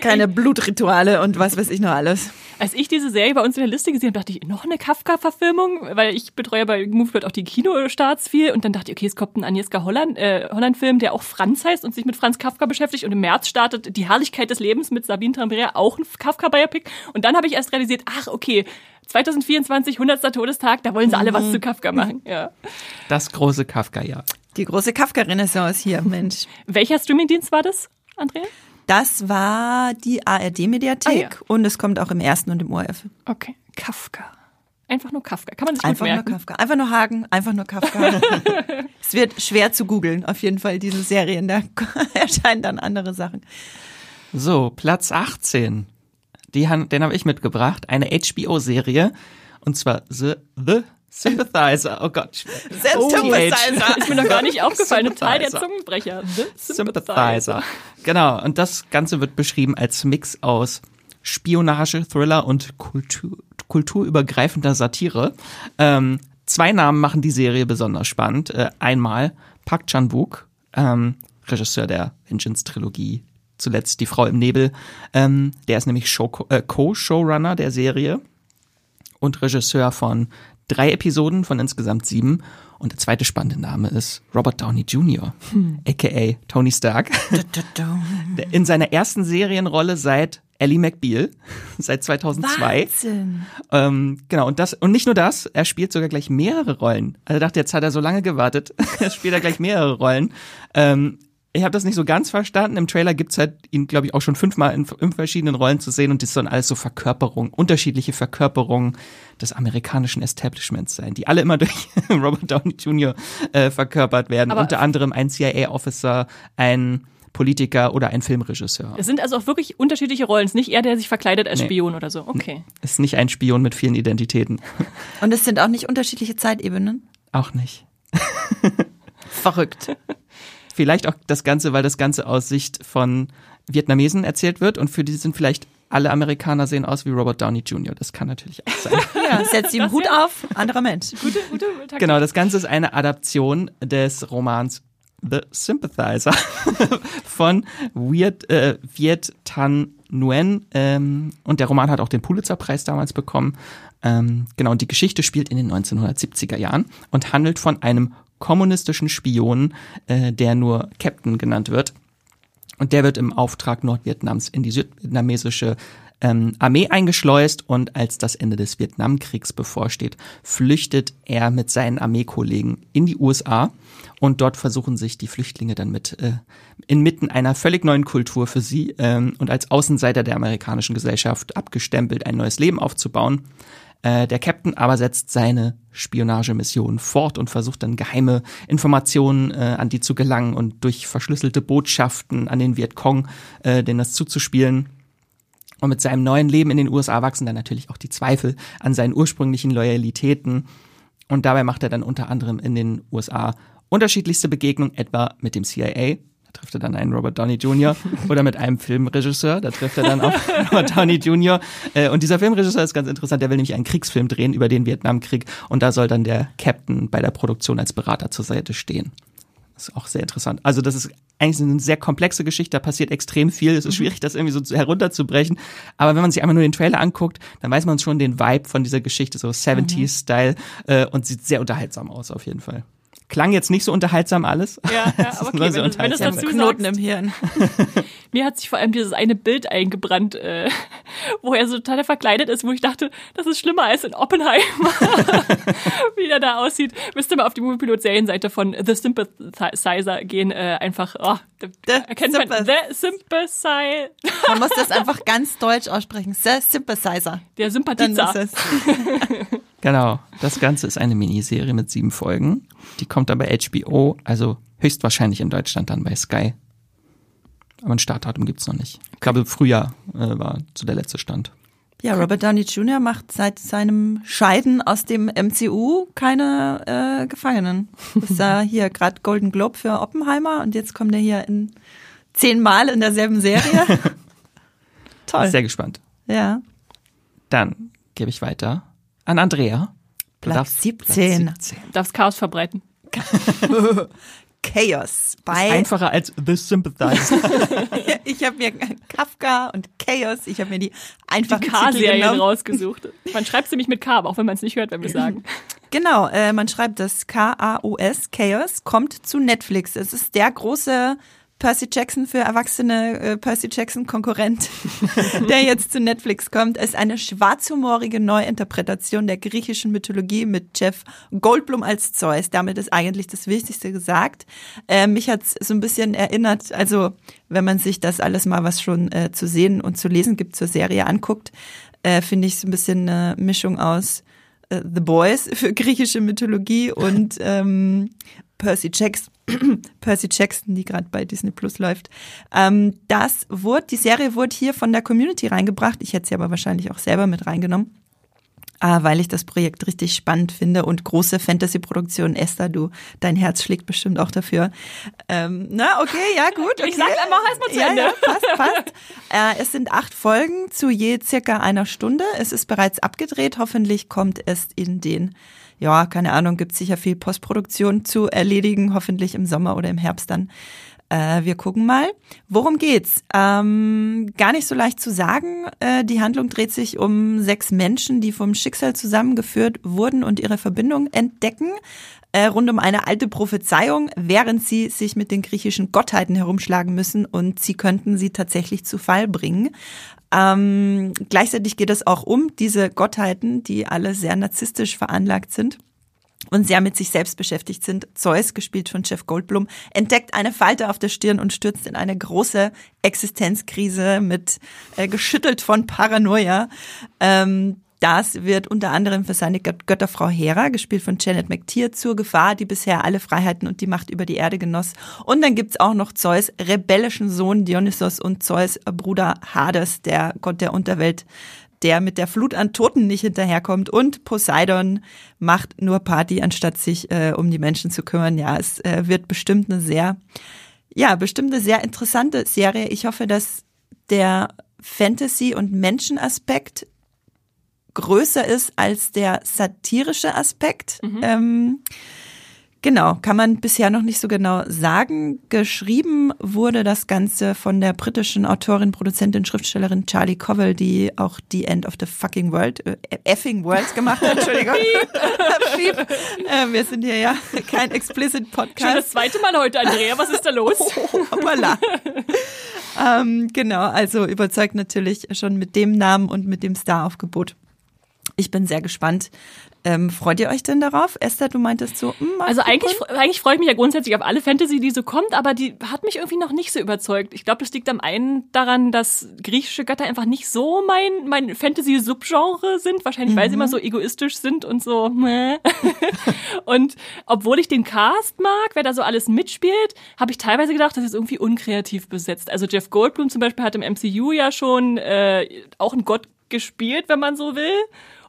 Keine Blutrituale und was weiß ich noch alles. Als ich diese Serie bei uns in der Liste gesehen habe, dachte ich, noch eine Kafka-Verfilmung, weil ich betreue bei Movieplot auch die Kinostarts viel und dann dachte ich, okay, es kommt ein Agnieszka Holland, äh, Holland-Film, der auch Franz heißt und sich mit Franz Kafka beschäftigt und im März startet Die Herrlichkeit des Lebens mit Sabine Trambrea, auch ein Kafka-Biopic und dann habe ich erst realisiert, ach, okay, 2024, 100. Todestag, da wollen sie alle was zu Kafka machen, ja. Das große Kafka-Jahr. Die große Kafka-Renaissance hier, Mensch. Welcher Streamingdienst war das, Andrea? Das war die ARD-Mediathek Ah, ja. und es kommt auch im ersten und im ORF. Okay, Kafka. Einfach nur Kafka. Kann man sich Einfach gut nur merken. Kafka. Einfach nur Hagen, einfach nur Kafka. es wird schwer zu googeln, auf jeden Fall, diese Serien. Da erscheinen dann andere Sachen. So, Platz 18. Die, den habe ich mitgebracht. Eine HBO-Serie. Und zwar The, The Sympathizer. Oh Gott. Sympathizer. Ist mir noch gar nicht aufgefallen. Total der Sympathizer. Zungenbrecher. The Sympathizer. Genau. Und das Ganze wird beschrieben als Mix aus Spionage, Thriller und Kultur, kulturübergreifender Satire. Ähm, zwei Namen machen die Serie besonders spannend. Äh, einmal Park Chan-wook, ähm, Regisseur der Vengeance-Trilogie, zuletzt Die Frau im Nebel. Ähm, der ist nämlich Show, äh, Co-Showrunner der Serie und Regisseur von drei Episoden von insgesamt sieben. Und der zweite spannende Name ist Robert Downey Jr., aka Tony Stark. In seiner ersten Serienrolle seit Ellie McBeal, seit 2002. Wahnsinn. Ähm, genau, und das, und nicht nur das, er spielt sogar gleich mehrere Rollen. Also dachte, jetzt hat er so lange gewartet. Jetzt spielt er gleich mehrere Rollen. Ähm, ich habe das nicht so ganz verstanden. Im Trailer gibt's halt ihn, glaube ich, auch schon fünfmal in, in verschiedenen Rollen zu sehen und das sollen alles so Verkörperungen, unterschiedliche Verkörperungen des amerikanischen Establishments sein, die alle immer durch Robert Downey Jr. Äh, verkörpert werden. Aber- Unter anderem ein CIA-Officer, ein Politiker oder ein Filmregisseur. Es sind also auch wirklich unterschiedliche Rollen. Es ist nicht er, der sich verkleidet als Nee. Spion oder so. Okay. Ist nicht ein Spion mit vielen Identitäten. Und es sind auch nicht unterschiedliche Zeitebenen. Auch nicht. Verrückt. Vielleicht auch das Ganze, weil das Ganze aus Sicht von Vietnamesen erzählt wird und für die sind vielleicht alle Amerikaner sehen aus wie Robert Downey Jr. Das kann natürlich auch sein. Ja, setzt ihm Hut auf, anderer Mensch. Gute, gute Taktik. genau, das Ganze ist eine Adaption des Romans The Sympathizer von Viet, äh, Viet Tan Nguyen. Ähm, und der Roman hat auch den Pulitzerpreis damals bekommen. Ähm, genau, und die Geschichte spielt in den 1970er Jahren und handelt von einem kommunistischen Spion, äh, der nur Captain genannt wird. Und der wird im Auftrag Nordvietnams in die südvietnamesische ähm, Armee eingeschleust und als das Ende des Vietnamkriegs bevorsteht, flüchtet er mit seinen Armeekollegen in die USA und dort versuchen sich die Flüchtlinge dann mit äh, inmitten einer völlig neuen Kultur für sie ähm, und als Außenseiter der amerikanischen Gesellschaft abgestempelt ein neues Leben aufzubauen. Äh, der Captain aber setzt seine Spionagemission fort und versucht dann geheime Informationen äh, an die zu gelangen und durch verschlüsselte Botschaften an den Vietcong äh, denen das zuzuspielen. Und mit seinem neuen Leben in den USA wachsen dann natürlich auch die Zweifel an seinen ursprünglichen Loyalitäten. Und dabei macht er dann unter anderem in den USA unterschiedlichste Begegnungen, etwa mit dem CIA. Da trifft er dann einen Robert Downey Jr. oder mit einem Filmregisseur. Da trifft er dann auch Robert Downey Jr. Äh, Und dieser Filmregisseur ist ganz interessant. Der will nämlich einen Kriegsfilm drehen über den Vietnamkrieg. Und da soll dann der Captain bei der Produktion als Berater zur Seite stehen. Das ist auch sehr interessant. Also das ist eigentlich eine sehr komplexe Geschichte, da passiert extrem viel. Es ist schwierig, das irgendwie so herunterzubrechen. Aber wenn man sich einmal nur den Trailer anguckt, dann weiß man schon den Vibe von dieser Geschichte, so 70s-Style äh, und sieht sehr unterhaltsam aus auf jeden Fall. Klang jetzt nicht so unterhaltsam alles. Ja, ja, aber okay, so wenn, wenn du es unterhaltsam. dazu Knoten sagst. im Hirn. Mir hat sich vor allem dieses eine Bild eingebrannt, äh, wo er so total verkleidet ist, wo ich dachte, das ist schlimmer als in Oppenheimer, wie er da aussieht. Müsste mal auf die Moviepilot-Serienseite von The Sympathizer gehen, äh, einfach, oh, da The erkennt man Sympath- The Sympathizer, Man muss das einfach ganz deutsch aussprechen. The Sympathizer. der Sympathizer. Genau. Das Ganze ist eine Miniserie mit sieben Folgen. Die kommt dann bei HBO, also höchstwahrscheinlich in Deutschland dann bei Sky. Aber ein Startdatum gibt's noch nicht. Ich glaube, Frühjahr äh, war zu der letzte Stand. Ja, Robert Downey Jr. macht seit seinem Scheiden aus dem MCU keine äh, Gefangenen. Ist da hier gerade Golden Globe für Oppenheimer und jetzt kommt er hier in zehnmal in derselben Serie. Toll. Sehr gespannt. ja. Dann gebe ich weiter an Andrea. Platz darfst 17. Platz 17. Darf's Chaos verbreiten. Chaos. Bei Einfacher als The Sympathizer. ich habe mir Kafka und Chaos, ich habe mir die einfachen K-Serien rausgesucht. Man schreibt sie nämlich mit K, aber auch wenn man es nicht hört, wenn wir sagen. Genau, äh, man schreibt das K-A-O-S, Chaos, kommt zu Netflix. Es ist der große Percy Jackson für erwachsene äh, Percy Jackson Konkurrent, der jetzt zu Netflix kommt. Ist eine schwarzhumorige Neuinterpretation der griechischen Mythologie mit Jeff Goldblum als Zeus. Damit ist eigentlich das Wichtigste gesagt. Äh, mich hat es so ein bisschen erinnert, also wenn man sich das alles mal, was schon äh, zu sehen und zu lesen gibt zur Serie anguckt, äh, finde ich so ein bisschen eine Mischung aus äh, The Boys für griechische Mythologie und ähm, Percy Jackson, Percy Jackson, die gerade bei Disney Plus läuft. Ähm, das wurde, die Serie wurde hier von der Community reingebracht. Ich hätte sie aber wahrscheinlich auch selber mit reingenommen. Ah, weil ich das Projekt richtig spannend finde und große Fantasy-Produktion. Esther, du, dein Herz schlägt bestimmt auch dafür. Ähm, na, okay, ja, gut. Okay. Ich sag einfach erstmal zu ja, Ende. Ja, passt, passt. Äh, es sind acht Folgen zu je circa einer Stunde. Es ist bereits abgedreht. Hoffentlich kommt es in den, ja, keine Ahnung, gibt sicher viel Postproduktion zu erledigen. Hoffentlich im Sommer oder im Herbst dann. Äh, wir gucken mal. Worum geht's? Ähm, gar nicht so leicht zu sagen. Äh, die Handlung dreht sich um sechs Menschen, die vom Schicksal zusammengeführt wurden und ihre Verbindung entdecken. Äh, rund um eine alte Prophezeiung, während sie sich mit den griechischen Gottheiten herumschlagen müssen und sie könnten sie tatsächlich zu Fall bringen. Ähm, gleichzeitig geht es auch um diese Gottheiten, die alle sehr narzisstisch veranlagt sind und sehr mit sich selbst beschäftigt sind. Zeus, gespielt von Jeff Goldblum, entdeckt eine Falte auf der Stirn und stürzt in eine große Existenzkrise mit äh, geschüttelt von Paranoia. Ähm, das wird unter anderem für seine Gött- Götterfrau Hera, gespielt von Janet McTeer, zur Gefahr, die bisher alle Freiheiten und die Macht über die Erde genoss. Und dann gibt's auch noch Zeus rebellischen Sohn Dionysos und Zeus Bruder Hades, der Gott der Unterwelt, der mit der Flut an Toten nicht hinterherkommt. Und Poseidon macht nur Party, anstatt sich äh, um die Menschen zu kümmern. Ja, es äh, wird bestimmt eine sehr, ja, bestimmt eine sehr interessante Serie. Ich hoffe, dass der Fantasy- und Menschenaspekt größer ist als der satirische Aspekt. Ähm, genau, kann man bisher noch nicht so genau sagen. Geschrieben wurde das Ganze von der britischen Autorin, Produzentin, Schriftstellerin Charlie Covell, die auch The End of the Fucking World, äh, Effing World gemacht hat. Entschuldigung. Piep. Äh, wir sind hier ja kein explicit Schon Podcast. das zweite Mal heute, Andrea. Was ist da los? Hoppala. ähm, genau, also überzeugt natürlich schon mit dem Namen und mit dem Staraufgebot. Ich bin sehr gespannt. Ähm, freut ihr euch denn darauf? Esther, du meintest so, mm, mal Also eigentlich, eigentlich freue ich mich ja grundsätzlich auf alle Fantasy, die so kommt, aber die hat mich irgendwie noch nicht so überzeugt. Ich glaube, das liegt am einen daran, dass griechische Götter einfach nicht so mein, mein Fantasy-Subgenre sind. Wahrscheinlich, weil sie immer so egoistisch sind und so. und obwohl ich den Cast mag, wer da so alles mitspielt, habe ich teilweise gedacht, das ist irgendwie unkreativ besetzt. Also Jeff Goldblum zum Beispiel hat im MCU ja schon äh, auch einen Gott gespielt, wenn man so will.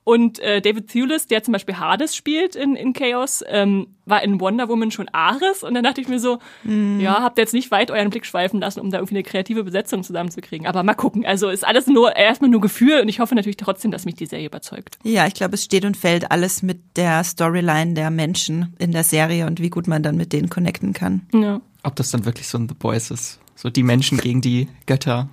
Und äh, David Thewlis, der zum Beispiel Hades spielt in, in Chaos, ähm, war in Wonder Woman schon Ares. Und dann dachte ich mir so, ja, habt ihr jetzt nicht weit euren Blick schweifen lassen, um da irgendwie eine kreative Besetzung zusammenzukriegen. Aber mal gucken. Also ist alles nur erstmal nur Gefühl und ich hoffe natürlich trotzdem, dass mich die Serie überzeugt. Ja, ich glaube, es steht und fällt alles mit der Storyline der Menschen in der Serie und wie gut man dann mit denen connecten kann. Ja. Ob das dann wirklich so ein The Boys ist. So die Menschen gegen die Götter.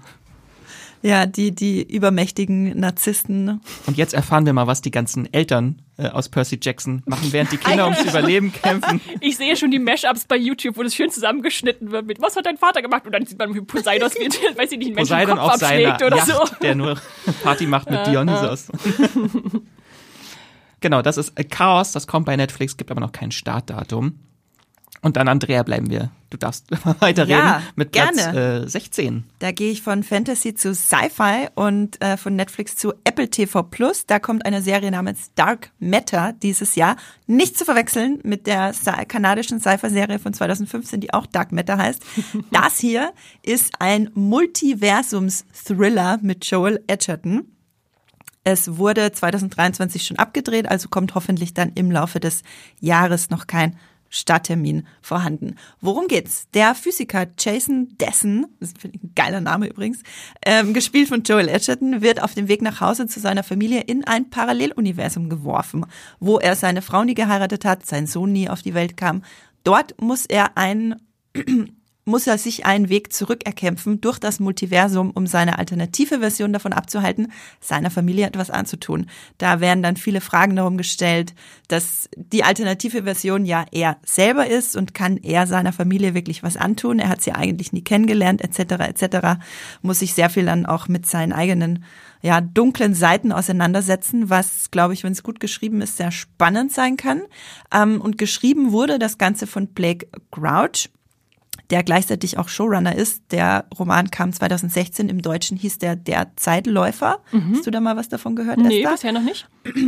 Ja, die, die übermächtigen Narzissten. Und jetzt erfahren wir mal, was die ganzen Eltern äh, aus Percy Jackson machen, während die Kinder ums Überleben kämpfen. Ich sehe schon die Mashups bei YouTube, wo das schön zusammengeschnitten wird mit, was hat dein Vater gemacht? Und dann sieht man, wie Poseidon wird, weiß ich nicht, einen Menschen Poseidon Kopf abschlägt oder Yacht, so. der nur Party macht mit Dionysos. genau, das ist äh, Chaos, das kommt bei Netflix, gibt aber noch kein Startdatum. Und dann, Andrea, bleiben wir. Du darfst weiterreden Ja, mit Platz gerne. äh, 16. Da gehe ich von Fantasy zu Sci-Fi und äh, von Netflix zu Apple TV Plus. Da kommt eine Serie namens Dark Matter dieses Jahr. Nicht zu verwechseln mit der kanadischen Sci-Fi-Serie von 2015, die auch Dark Matter heißt. Das hier ist ein Multiversums-Thriller mit Joel Edgerton. Es wurde 2023 schon abgedreht, also kommt hoffentlich dann im Laufe des Jahres noch kein Starttermin vorhanden. Worum geht's? Der Physiker Jason Dessen, das ist ein geiler Name übrigens, ähm, gespielt von Joel Edgerton, wird auf dem Weg nach Hause zu seiner Familie in ein Paralleluniversum geworfen, wo er seine Frau nie geheiratet hat, sein Sohn nie auf die Welt kam. Dort muss er ein muss er sich einen Weg zurückerkämpfen durch das Multiversum, um seine alternative Version davon abzuhalten, seiner Familie etwas anzutun. Da werden dann viele Fragen darum gestellt, dass die alternative Version ja er selber ist und kann er seiner Familie wirklich was antun. Er hat sie eigentlich nie kennengelernt, etc. etc. Muss sich sehr viel dann auch mit seinen eigenen ja, dunklen Seiten auseinandersetzen, was, glaube ich, wenn es gut geschrieben ist, sehr spannend sein kann. Ähm, und geschrieben wurde das Ganze von Blake Grouch der gleichzeitig auch Showrunner ist. Der Roman kam 2016, im Deutschen hieß der Der Zeitläufer. Mhm. Hast du da mal was davon gehört? Nee, Esther? bisher noch nicht.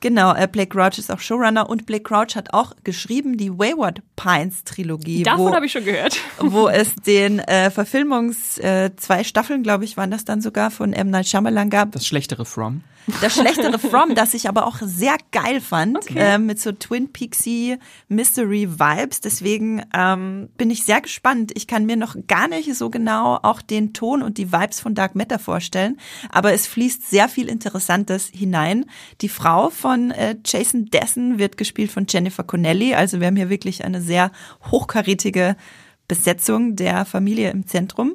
Genau, äh, Blake Crouch ist auch Showrunner und Blake Crouch hat auch geschrieben die Wayward Pines Trilogie. Davon habe ich schon gehört. Wo es den äh, Verfilmungs, äh, zwei Staffeln, glaube ich, waren das dann sogar von M. Night Shyamalan gab. Das schlechtere From. Das schlechtere From, das ich aber auch sehr geil fand, okay. äh, mit so Twin Peaksy Mystery Vibes. Deswegen ähm, bin ich sehr gespannt. Ich kann mir noch gar nicht so genau auch den Ton und die Vibes von Dark Matter vorstellen, aber es fließt sehr viel Interessantes hinein. Die Frau von äh, Jason Dessen wird gespielt von Jennifer Connelly. Also wir haben hier wirklich eine sehr hochkarätige Besetzung der Familie im Zentrum.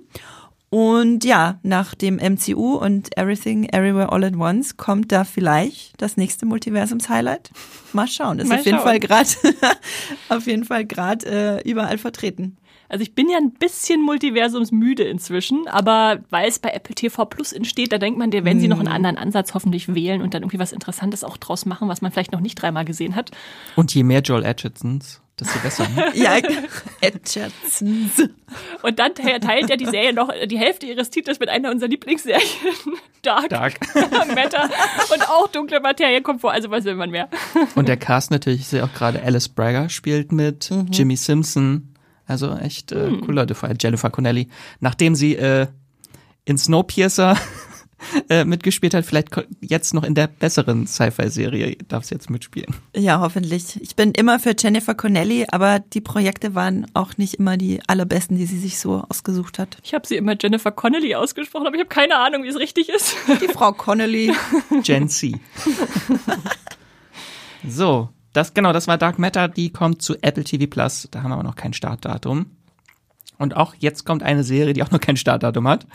Und ja, nach dem MCU und Everything Everywhere All at Once kommt da vielleicht das nächste Multiversums-Highlight. Mal schauen. Ist Mal auf jeden schauen. Fall gerade auf jeden Fall gerade äh, überall vertreten. Also ich bin ja ein bisschen multiversumsmüde inzwischen, aber weil es bei Apple TV Plus entsteht, da denkt man, der werden sie noch einen mhm. anderen Ansatz hoffentlich wählen und dann irgendwie was Interessantes auch draus machen, was man vielleicht noch nicht dreimal gesehen hat. Und je mehr Joel Edgertons, desto besser. Ne? ja, Edgertons. Und dann teilt ja die Serie noch die Hälfte ihres Titels mit einer unserer Lieblingsserien. Dark. Dark. Matter. Und auch dunkle Materie kommt vor, also was will man mehr. Und der Cast natürlich, ich sehe auch gerade Alice Bragger spielt mit, mhm. Jimmy Simpson, also echt äh, hm. cooler Leute, Jennifer Connelly. Nachdem sie äh, in Snowpiercer äh, mitgespielt hat, vielleicht jetzt noch in der besseren Sci-Fi-Serie darf sie jetzt mitspielen. Ja, hoffentlich. Ich bin immer für Jennifer Connelly, aber die Projekte waren auch nicht immer die allerbesten, die sie sich so ausgesucht hat. Ich habe sie immer Jennifer Connelly ausgesprochen, aber ich habe keine Ahnung, wie es richtig ist. Die Frau Connelly. Gen C. so, das, genau, das war Dark Matter, die kommt zu Apple TV Plus. Da haben wir aber noch kein Startdatum. Und auch jetzt kommt eine Serie, die auch noch kein Startdatum hat.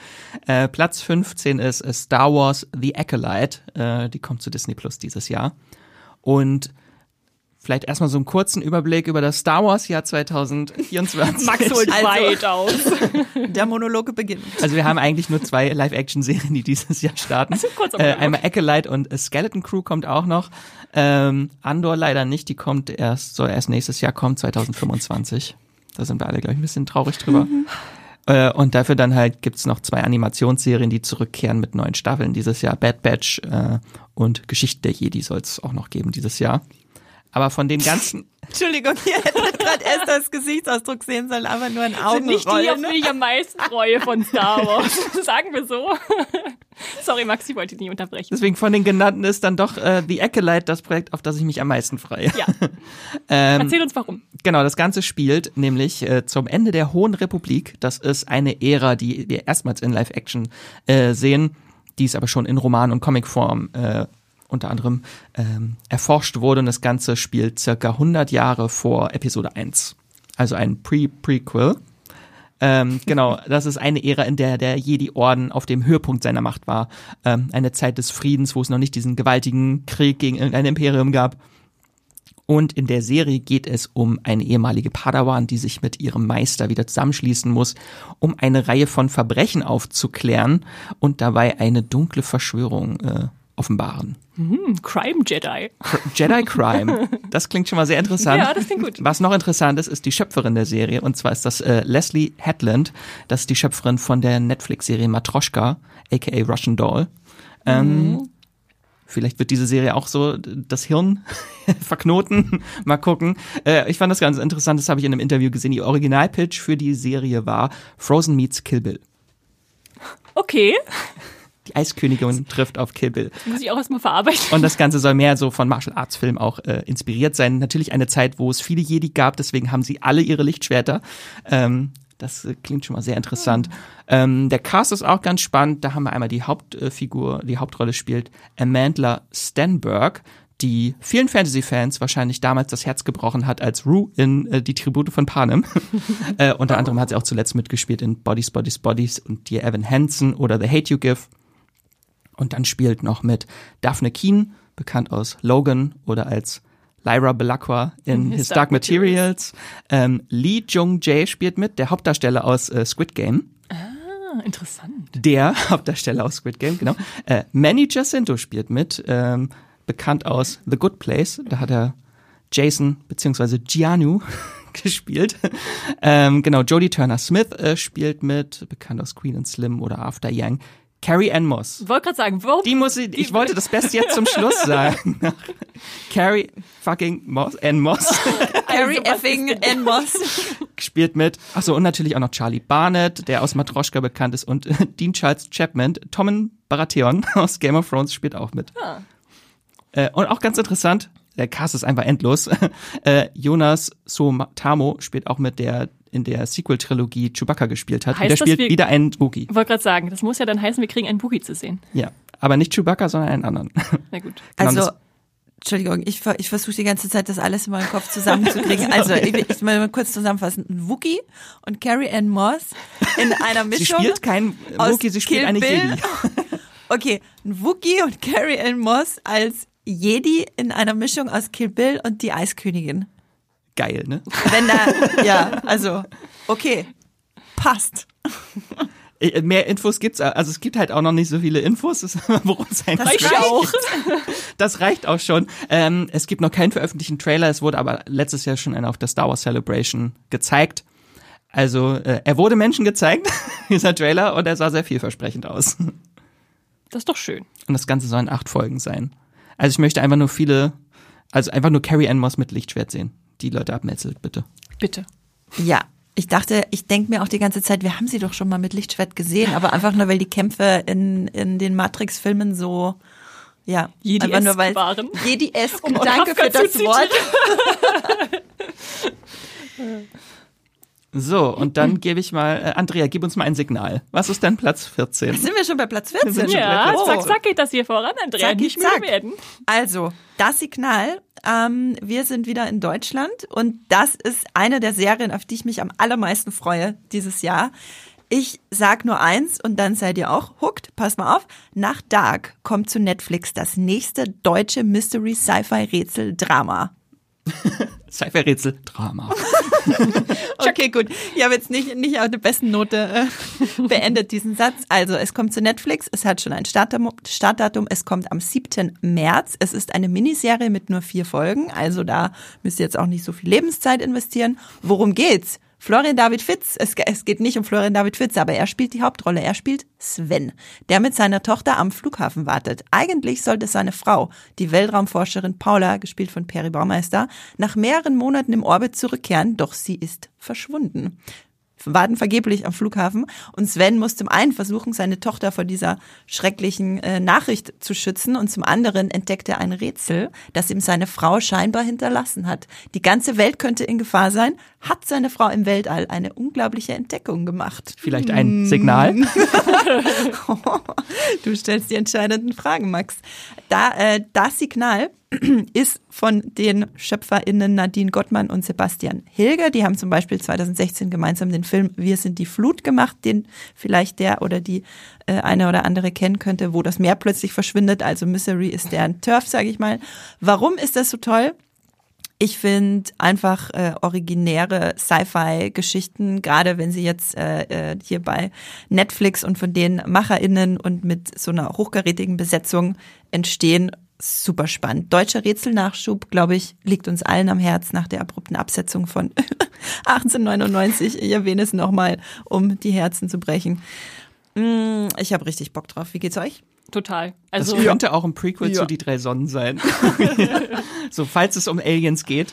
Äh, Platz 15 ist Star Wars The Acolyte. Äh, die kommt zu Disney Plus dieses Jahr. Und vielleicht erstmal so einen kurzen Überblick über das Star Wars Jahr 2024. Max holt also, weit aus. Der Monologe beginnt. Also wir haben eigentlich nur zwei Live-Action-Serien, die dieses Jahr starten. Also äh, einmal Acolyte und Skeleton Crew kommt auch noch. Ähm, Andor leider nicht, die kommt erst, soll erst nächstes Jahr kommen, 2025. Da sind wir alle, glaube ich, ein bisschen traurig drüber. Mhm. Äh, und dafür dann halt gibt's noch zwei Animationsserien, die zurückkehren mit neuen Staffeln dieses Jahr. Bad Batch äh, und Geschichte der Jedi soll es auch noch geben dieses Jahr. Aber von den ganzen. Entschuldigung, ihr hättet gerade erst das Gesichtsausdruck sehen sollen, aber nur ein Augen. Sind nicht die, auf die ich am meisten freue von Star Wars. Sagen wir so. Sorry, Max, ich wollte dich nicht unterbrechen. Deswegen von den genannten ist dann doch äh, The Acolyte das Projekt, auf das ich mich am meisten freue. Ja. ähm, Erzähl uns warum. Genau, das Ganze spielt nämlich äh, zum Ende der Hohen Republik. Das ist eine Ära, die wir erstmals in Live-Action äh, sehen, die ist aber schon in Roman- und Comicform äh, unter anderem ähm, erforscht wurde und das Ganze spielt circa 100 Jahre vor Episode 1. Also ein Pre-Prequel. Ähm, genau, das ist eine Ära, in der der Jedi-Orden auf dem Höhepunkt seiner Macht war. Ähm, eine Zeit des Friedens, wo es noch nicht diesen gewaltigen Krieg gegen irgendein Imperium gab. Und in der Serie geht es um eine ehemalige Padawan, die sich mit ihrem Meister wieder zusammenschließen muss, um eine Reihe von Verbrechen aufzuklären und dabei eine dunkle Verschwörung äh, offenbaren. Mhm, Crime Jedi. Jedi Crime. Das klingt schon mal sehr interessant. Ja, das klingt gut. Was noch interessant ist, ist die Schöpferin der Serie. Und zwar ist das äh, Leslie Hetland. Das ist die Schöpferin von der Netflix-Serie Matroschka, aka Russian Doll. Ähm, mhm. Vielleicht wird diese Serie auch so das Hirn verknoten. Mal gucken. Äh, ich fand das ganz interessant, das habe ich in einem Interview gesehen. Die Originalpitch für die Serie war Frozen Meets Kill Bill. Okay. Die Eiskönigin trifft auf Kill Bill. Muss ich auch erstmal verarbeiten. Und das Ganze soll mehr so von Martial Arts Filmen auch äh, inspiriert sein. Natürlich eine Zeit, wo es viele Jedi gab, deswegen haben sie alle ihre Lichtschwerter. Ähm, das äh, klingt schon mal sehr interessant. Ähm, der Cast ist auch ganz spannend. Da haben wir einmal die Hauptfigur, die Hauptrolle spielt Amandla Stenberg, die vielen Fantasy-Fans wahrscheinlich damals das Herz gebrochen hat als Rue in äh, Die Tribute von Panem. äh, unter anderem hat sie auch zuletzt mitgespielt in Bodies, Bodies, Bodies und Dear Evan Hansen oder The Hate You Give. Und dann spielt noch mit Daphne Keen, bekannt aus Logan oder als Lyra Belacqua in His, Dark, Materials. Ähm, Lee Jung Jae spielt mit, der Hauptdarsteller aus äh, Squid Game. Ah, interessant. Der Hauptdarsteller aus Squid Game, genau. Äh, Manny Jacinto spielt mit, ähm, bekannt aus The Good Place. Da hat er Jason beziehungsweise Gianu gespielt. Ähm, genau, Jodie Turner Smith äh, spielt mit, bekannt aus Queen and Slim oder After Young. Carrie Ann Moss. Ich wollte gerade sagen, warum? Die muss ich, ich wollte das Beste jetzt zum Schluss sagen. Carrie fucking Moss, Ann Moss Carrie Also, was effing ist denn- N. Moss. spielt mit. Achso, und natürlich auch noch Charlie Barnett, der aus Matroschka bekannt ist und Dean Charles Chapman, Tommen Baratheon aus Game of Thrones spielt auch mit. Ah. Äh, und auch ganz interessant, der Cast ist einfach endlos. äh, Jonas Somtamo spielt auch mit, der in der Sequel-Trilogie Chewbacca gespielt hat. Heißt und der spielt wir- wieder einen Wookie. Ich wollte gerade sagen, das muss ja dann heißen, wir kriegen einen Boogie zu sehen. Ja, aber nicht Chewbacca, sondern einen anderen. Na gut. Genau, Also, Entschuldigung, ich, ich versuche die ganze Zeit, das alles in meinem Kopf zusammenzukriegen. Also, ich, ich will mal kurz zusammenfassen. Ein Wookie und Carrie Ann Moss in einer Sie Mischung. spielt kein aus Wookie, sie spielt Kill eine Bill. Jedi. Okay, ein Wookie und Carrie Ann Moss als Jedi in einer Mischung aus Kill Bill und die Eiskönigin. Geil, ne? Wenn da, ja, also, okay, passt. Äh, Mehr Infos gibt's, also es gibt halt auch noch nicht so viele Infos, worum es Das geht. reicht. auch. Das reicht auch schon. Ähm, es gibt noch keinen veröffentlichten Trailer, es wurde aber letztes Jahr schon einer auf der Star Wars Celebration gezeigt. Also äh, er wurde Menschen gezeigt, dieser Trailer, und er sah sehr vielversprechend aus. Das ist doch schön. Und das Ganze sollen acht Folgen sein. Also ich möchte einfach nur viele, also einfach nur Carrie Ann Moss mit Lichtschwert sehen. Die Leute abmetzelt, bitte. Bitte. Ja, ich dachte, ich denke mir auch die ganze Zeit, wir haben sie doch schon mal mit Lichtschwert gesehen, aber einfach nur, weil die Kämpfe in, in den Matrix-Filmen so, ja, einfach nur weil waren. Jedi-esk, Um danke für das. Wort. So, und dann gebe ich mal, äh, Andrea, gib uns mal ein Signal. Was ist denn Platz 14? Sind wir schon bei Platz Wir sind 14? schon Ja, bei Platz zack, zack geht das hier voran, Andrea. Zack, Nicht zack. müde werden. Also, das Signal. Ähm, wir sind wieder in Deutschland und das ist eine der Serien, auf die ich mich am allermeisten freue dieses Jahr. Ich sag nur eins und dann seid ihr auch hooked. Pass mal auf. Nach Dark kommt zu Netflix das nächste deutsche Mystery Sci-Fi Rätsel Drama. Sci-Fi-Rätsel, Drama. Okay, gut. Ich habe jetzt nicht, nicht auf der besten Note äh, beendet diesen Satz. Also, es kommt zu Netflix. Es hat schon ein Startdatum. Startdatum. Es kommt am 7. März. Es ist eine Miniserie mit nur vier Folgen. Also, da müsst ihr jetzt auch nicht so viel Lebenszeit investieren. Worum geht's? Florian David Fitz. Es, es geht nicht um Florian David Fitz, aber er spielt die Hauptrolle. Er spielt Sven, der mit seiner Tochter am Flughafen wartet. Eigentlich sollte seine Frau, die Weltraumforscherin Paula, gespielt von Peri Baumeister, nach mehreren Monaten im Orbit zurückkehren, doch sie ist verschwunden. Warten vergeblich am Flughafen und Sven muss zum einen versuchen, seine Tochter vor dieser schrecklichen äh, Nachricht zu schützen und zum anderen entdeckt er ein Rätsel, das ihm seine Frau scheinbar hinterlassen hat. Die ganze Welt könnte in Gefahr sein, hat seine Frau im Weltall eine unglaubliche Entdeckung gemacht. Vielleicht ein Signal. Du stellst die entscheidenden Fragen, Max. Da, äh, das Signal ist von den SchöpferInnen Nadine Gottmann und Sebastian Hilger. Die haben zum Beispiel 2016 gemeinsam den Film Wir sind die Flut gemacht, den vielleicht der oder die äh, eine oder andere kennen könnte, wo das Meer plötzlich verschwindet. Also Misery ist deren Turf, sage ich mal. Warum ist das so toll? Ich finde einfach äh, originäre Sci-Fi-Geschichten, gerade wenn sie jetzt äh, äh, hier bei Netflix und von den MacherInnen und mit so einer hochkarätigen Besetzung entstehen, super spannend. Deutscher Rätselnachschub, glaube ich, liegt uns allen am Herz nach der abrupten Absetzung von 1899. Ich erwähne es nochmal, um die Herzen zu brechen. Mm, Ich habe richtig Bock drauf. Wie geht's euch? Total. Das Also könnte auch ein Prequel Ja. zu Die drei Sonnen sein. so, falls es um Aliens geht.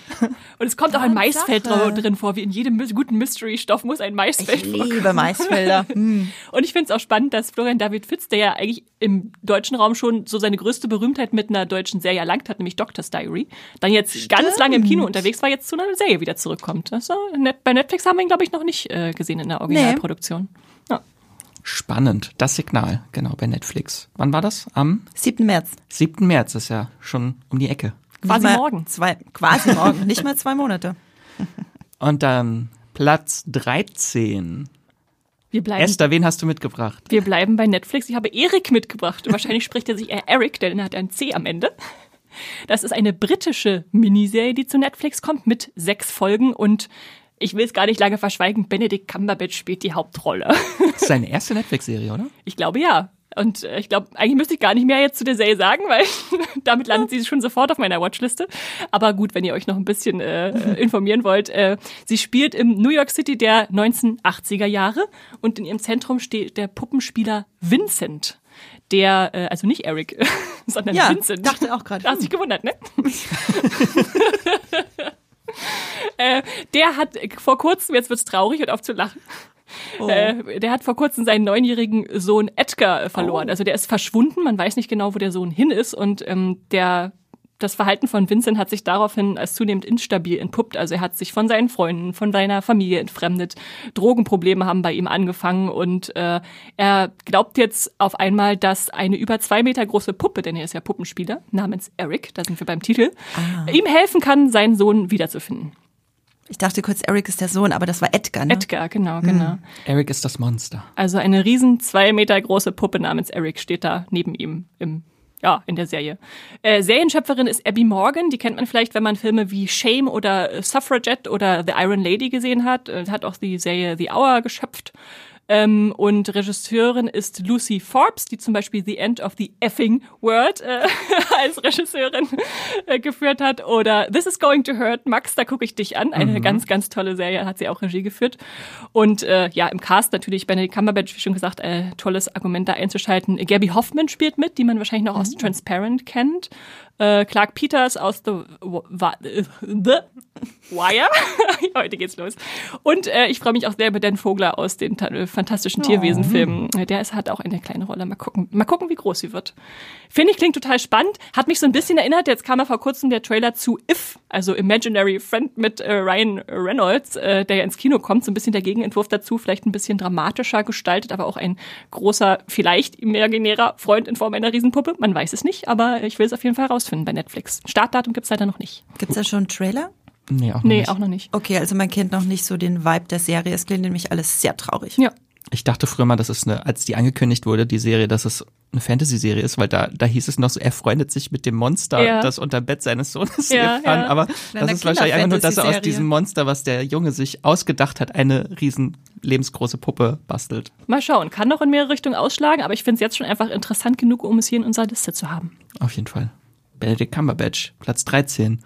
und es kommt auch ein. Maisfeld dra- drin vor, wie in jedem guten Mystery-Stoff muss ein Maisfeld Ich vorkommen. liebe Maisfelder. Hm. Und ich finde es auch spannend, dass Florian David Fitz, der ja eigentlich im deutschen Raum schon so seine größte Berühmtheit mit einer deutschen Serie erlangt hat, nämlich Doctor's Diary, dann jetzt ganz lange im Kino unterwegs war, jetzt zu einer Serie wieder zurückkommt. Das ist so, net, bei Netflix haben wir ihn, glaube ich, noch nicht äh, gesehen in der Originalproduktion. Ja. Spannend. Das Signal, genau, bei Netflix. Wann war das? Am 7. März. 7. März, ist ja schon um die Ecke. Quasi morgen. Zwei, quasi morgen. Nicht mal zwei Monate. Und dann Platz 13. Wir bleiben, Esther, wen hast du mitgebracht? wir bleiben bei Netflix. Ich habe Erik mitgebracht. Wahrscheinlich spricht er sich eher Eric, denn er hat ein C am Ende. Das ist eine britische Miniserie, die zu Netflix kommt mit sechs Folgen und ich will es gar nicht lange verschweigen, Benedict Cumberbatch spielt die Hauptrolle. Das ist seine erste Netflix-Serie, oder? Ich glaube ja. Und äh, ich glaube, eigentlich müsste ich gar nicht mehr jetzt zu der Serie sagen, weil damit landet sie schon sofort auf meiner Watchliste. Aber gut, wenn ihr euch noch ein bisschen äh, äh, informieren wollt. Äh, sie spielt im New York City der 1980er Jahre und in ihrem Zentrum steht der Puppenspieler Vincent. Der, äh, also nicht Eric, sondern Ja, Vincent. dachte auch gerade. Da hast dich gewundert, ne? äh, der hat vor kurzem, jetzt wird's traurig und auf zu lachen, Oh. äh, der hat vor kurzem seinen neunjährigen Sohn Edgar verloren. Oh. Also der ist verschwunden, man weiß nicht genau, wo der Sohn hin ist und ähm, der das Verhalten von Vincent hat sich daraufhin als zunehmend instabil entpuppt. Also er hat sich von seinen Freunden, von seiner Familie entfremdet. Drogenprobleme haben bei ihm angefangen und äh, er glaubt jetzt auf einmal, dass eine über zwei Meter große Puppe, denn er ist ja Puppenspieler, namens Eric, da sind wir beim Titel, Ah. ihm helfen kann, seinen Sohn wiederzufinden. Ich dachte kurz, Eric ist der Sohn, aber das war Edgar, ne? Edgar, genau, genau. Eric ist das Monster. Also eine riesen zwei Meter große Puppe namens Eric steht da neben ihm im ja, in der Serie. Äh, Serienschöpferin ist Abby Morgan, die kennt man vielleicht, wenn man Filme wie Shame oder Suffragette oder The Iron Lady gesehen hat. Äh, hat auch die Serie The Hour geschöpft. Ähm, und Regisseurin ist Lucy Forbes, die zum Beispiel The End of the Effing World äh, als Regisseurin äh, geführt hat. Oder This is Going to Hurt, Max, da gucke ich dich an. Eine ganz, ganz tolle Serie, hat sie auch Regie geführt. Und äh, ja, im Cast natürlich Benedict Cumberbatch, wie schon gesagt, äh, tolles Argument da einzuschalten. Gabby Hoffman spielt mit, die man wahrscheinlich noch aus Transparent kennt. Äh, Clark Peters aus The, The Wire. Heute geht's los. Und äh, ich freue mich auch sehr über Dan Vogler aus den äh, fantastischen Tierwesenfilmen. Der ist, hat auch eine kleine Rolle. Mal gucken, mal gucken, wie groß sie wird. Finde ich klingt total spannend. Hat mich so ein bisschen erinnert. Jetzt kam ja vor kurzem der Trailer zu If, also Imaginary Friend mit äh, Ryan Reynolds, äh, der ja ins Kino kommt. So ein bisschen der Gegenentwurf dazu, vielleicht ein bisschen dramatischer gestaltet, aber auch ein großer, vielleicht imaginärer Freund in Form einer Riesenpuppe. Man weiß es nicht, aber ich will es auf jeden Fall rausfinden bei Netflix. Startdatum gibt's leider noch nicht. Gibt's da schon einen Trailer? Nee, auch noch Nee, nicht. auch noch nicht. Okay, also man kennt noch nicht so den Vibe der Serie. Es klingt nämlich alles sehr traurig. Ja. Ich dachte früher mal, dass es eine, als die angekündigt wurde, die Serie, dass es eine Fantasy-Serie ist, weil da, da hieß es noch so, er freundet sich mit dem Monster, Ja. das unter Bett seines Sohnes Ja, lebt, ja. Aber Eine das ist wahrscheinlich einfach nur, dass er aus diesem Monster, was der Junge sich ausgedacht hat, eine riesen lebensgroße Puppe bastelt. Mal schauen. Kann noch in mehrere Richtungen ausschlagen, aber ich finde es jetzt schon einfach interessant genug, um es hier in unserer Liste zu haben. Auf jeden Fall. Benedict Cumberbatch, Platz 13.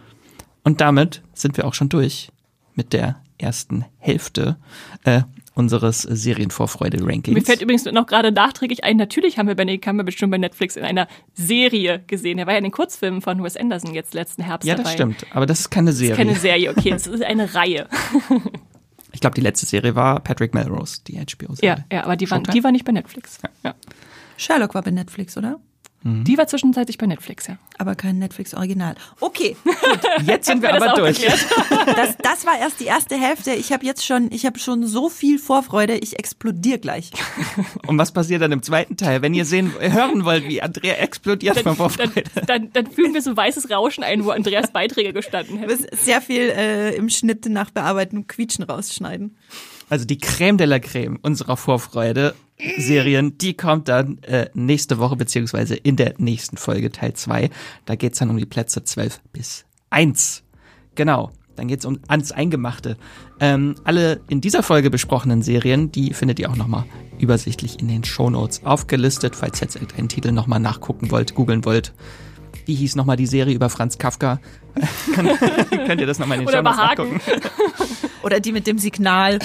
Und damit sind wir auch schon durch mit der ersten Hälfte äh, unseres Serienvorfreude-Rankings. Mir fällt übrigens noch gerade nachträglich ein, natürlich haben wir Benedict Cumberbatch schon bei Netflix in einer Serie gesehen. Er war ja in den Kurzfilmen von Wes Anderson jetzt letzten Herbst ja, dabei. das stimmt. Aber das ist keine Serie. Keine Serie, okay, es ist eine Reihe. Ich glaube, die letzte Serie war Patrick Melrose, die HBO-Serie. Ja, ja, aber die war, Showtime? die war nicht bei Netflix. Ja. Sherlock war bei Netflix, oder? Die war zwischenzeitlich bei Netflix, ja. Aber kein Netflix-Original. Okay, Jetzt sind wir aber durch. das, das war erst die erste Hälfte. Ich habe jetzt schon, ich habe schon so viel Vorfreude. Ich explodiere gleich. Und was passiert dann im zweiten Teil? Wenn ihr sehen, hören wollt, wie Andrea explodiert Dann, Vorfreude. dann, dann fügen wir so weißes Rauschen ein, wo Andreas Beiträge gestanden hätten. sehr viel äh, im Schnitt nach Bearbeiten und Quietschen rausschneiden. Also die Creme de la Creme unserer Vorfreude-Serien, die kommt dann äh, nächste Woche, beziehungsweise in der nächsten Folge, Teil 2. Da geht's dann um die Plätze 12 bis 1. Genau. Dann geht's um ans Eingemachte. Ähm, alle in dieser Folge besprochenen Serien, die findet ihr auch nochmal übersichtlich in den Shownotes aufgelistet, falls ihr jetzt irgendeinen Titel nochmal nachgucken wollt, googeln wollt. Wie hieß nochmal die Serie über Franz Kafka? Könnt ihr das nochmal in den Oder Shownotes nachgucken? Oder die mit dem Signal.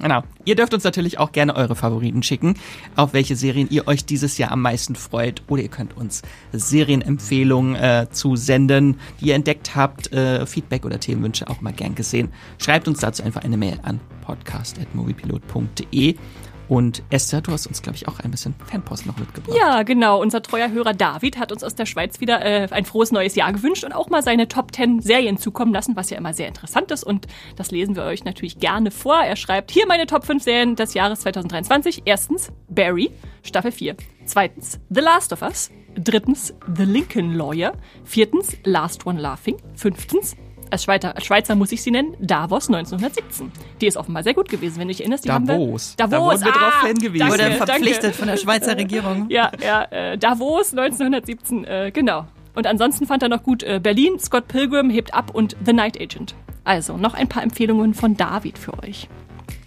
Genau. Ihr dürft uns natürlich auch gerne eure Favoriten schicken, auf welche Serien ihr euch dieses Jahr am meisten freut. Oder ihr könnt uns Serienempfehlungen äh, zusenden, die ihr entdeckt habt. Äh, Feedback oder Themenwünsche auch mal gern gesehen. Schreibt uns dazu einfach eine Mail an podcast.moviepilot.de. Und Esther, du hast uns, glaube ich, auch ein bisschen Fanpost noch mitgebracht. Ja, genau. Unser treuer Hörer David hat uns aus der Schweiz wieder äh, ein frohes neues Jahr gewünscht und auch mal seine Top 10 Serien zukommen lassen, was ja immer sehr interessant ist. Und das lesen wir euch natürlich gerne vor. Er schreibt hier meine Top 5 Serien des Jahres 2023. Erstens Barry, Staffel 4. Zweitens The Last of Us. Drittens The Lincoln Lawyer. Viertens Last One Laughing. Fünftens als Schweizer, als Schweizer muss ich sie nennen, Davos 1917. Die ist offenbar sehr gut gewesen, wenn du dich erinnerst. Die Davos. Haben wir, Davos, da wurden wir ah, drauf hingewiesen. danke, Wurde verpflichtet danke. von der Schweizer Regierung. Ja, ja, äh, Davos 1917, äh, genau. Und ansonsten fand er noch gut äh, Berlin, Scott Pilgrim hebt ab und The Night Agent. Also noch ein paar Empfehlungen von David für euch.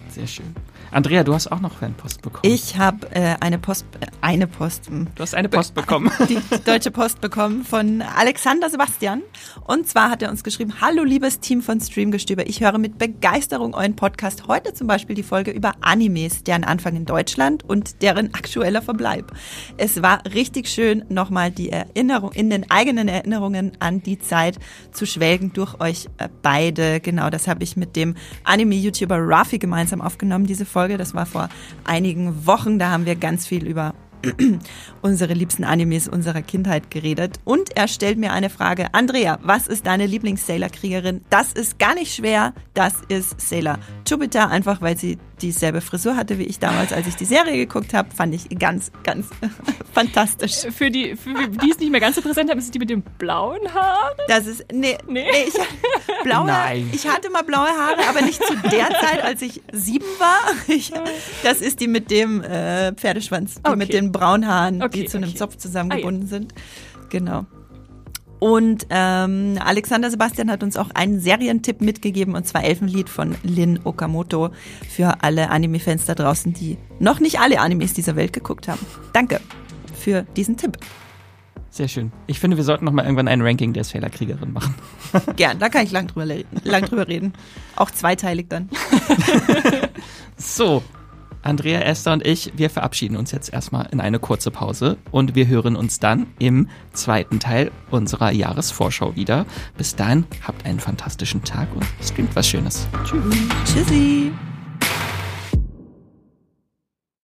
Sehr schön. Andrea, du hast auch noch Fanpost bekommen. Ich habe äh, eine Post, äh, eine Post, hm, Du hast eine Post bekommen. die deutsche Post bekommen von Alexander Sebastian. Und zwar hat er uns geschrieben, hallo liebes Team von Streamgestöber, ich höre mit Begeisterung euren Podcast. Heute zum Beispiel die Folge über Animes, deren Anfang in Deutschland und deren aktueller Verbleib. Es war richtig schön, nochmal die Erinnerung, in den eigenen Erinnerungen an die Zeit zu schwelgen durch euch äh, beide. Genau, das habe ich mit dem Anime-YouTuber Rafi gemeinsam aufgenommen, diese Folge. Das war vor einigen Wochen, da haben wir ganz viel über unsere liebsten Animes unserer Kindheit geredet. Und er stellt mir eine Frage. Andrea, was ist deine Lieblings-Sailor-Kriegerin? Das ist gar nicht schwer. Das ist Sailor Jupiter, einfach weil sie dieselbe Frisur hatte wie ich damals, als ich die Serie geguckt habe. Fand ich ganz, ganz fantastisch. Für die, für die es nicht mehr ganz so präsent haben, ist es die mit den blauen Haaren. Das ist, nee, Nee. nee. ich, blaue, Nein. ich hatte mal blaue Haare, aber nicht zu der Zeit, als ich sieben war. Ich, das ist die mit dem äh, Pferdeschwanz, die Okay. mit den braunen Haaren, Okay, die zu einem okay. Zopf zusammengebunden sind. Genau. Und ähm, Alexander Sebastian hat uns auch einen Serientipp mitgegeben, und zwar Elfenlied von Lin Okamoto für alle Anime-Fans da draußen, die noch nicht alle Animes dieser Welt geguckt haben. Danke für diesen Tipp. Sehr schön. Ich finde, wir sollten noch mal irgendwann ein Ranking der Sailor-Kriegerin machen. Gern, da kann ich lang drüber, lang drüber reden. Auch zweiteilig dann. So, Andrea, Esther und ich, wir verabschieden uns jetzt erstmal in eine kurze Pause und wir hören uns dann im zweiten Teil unserer Jahresvorschau wieder. Bis dahin, habt einen fantastischen Tag und streamt was Schönes. Tschüss. Tschüssi.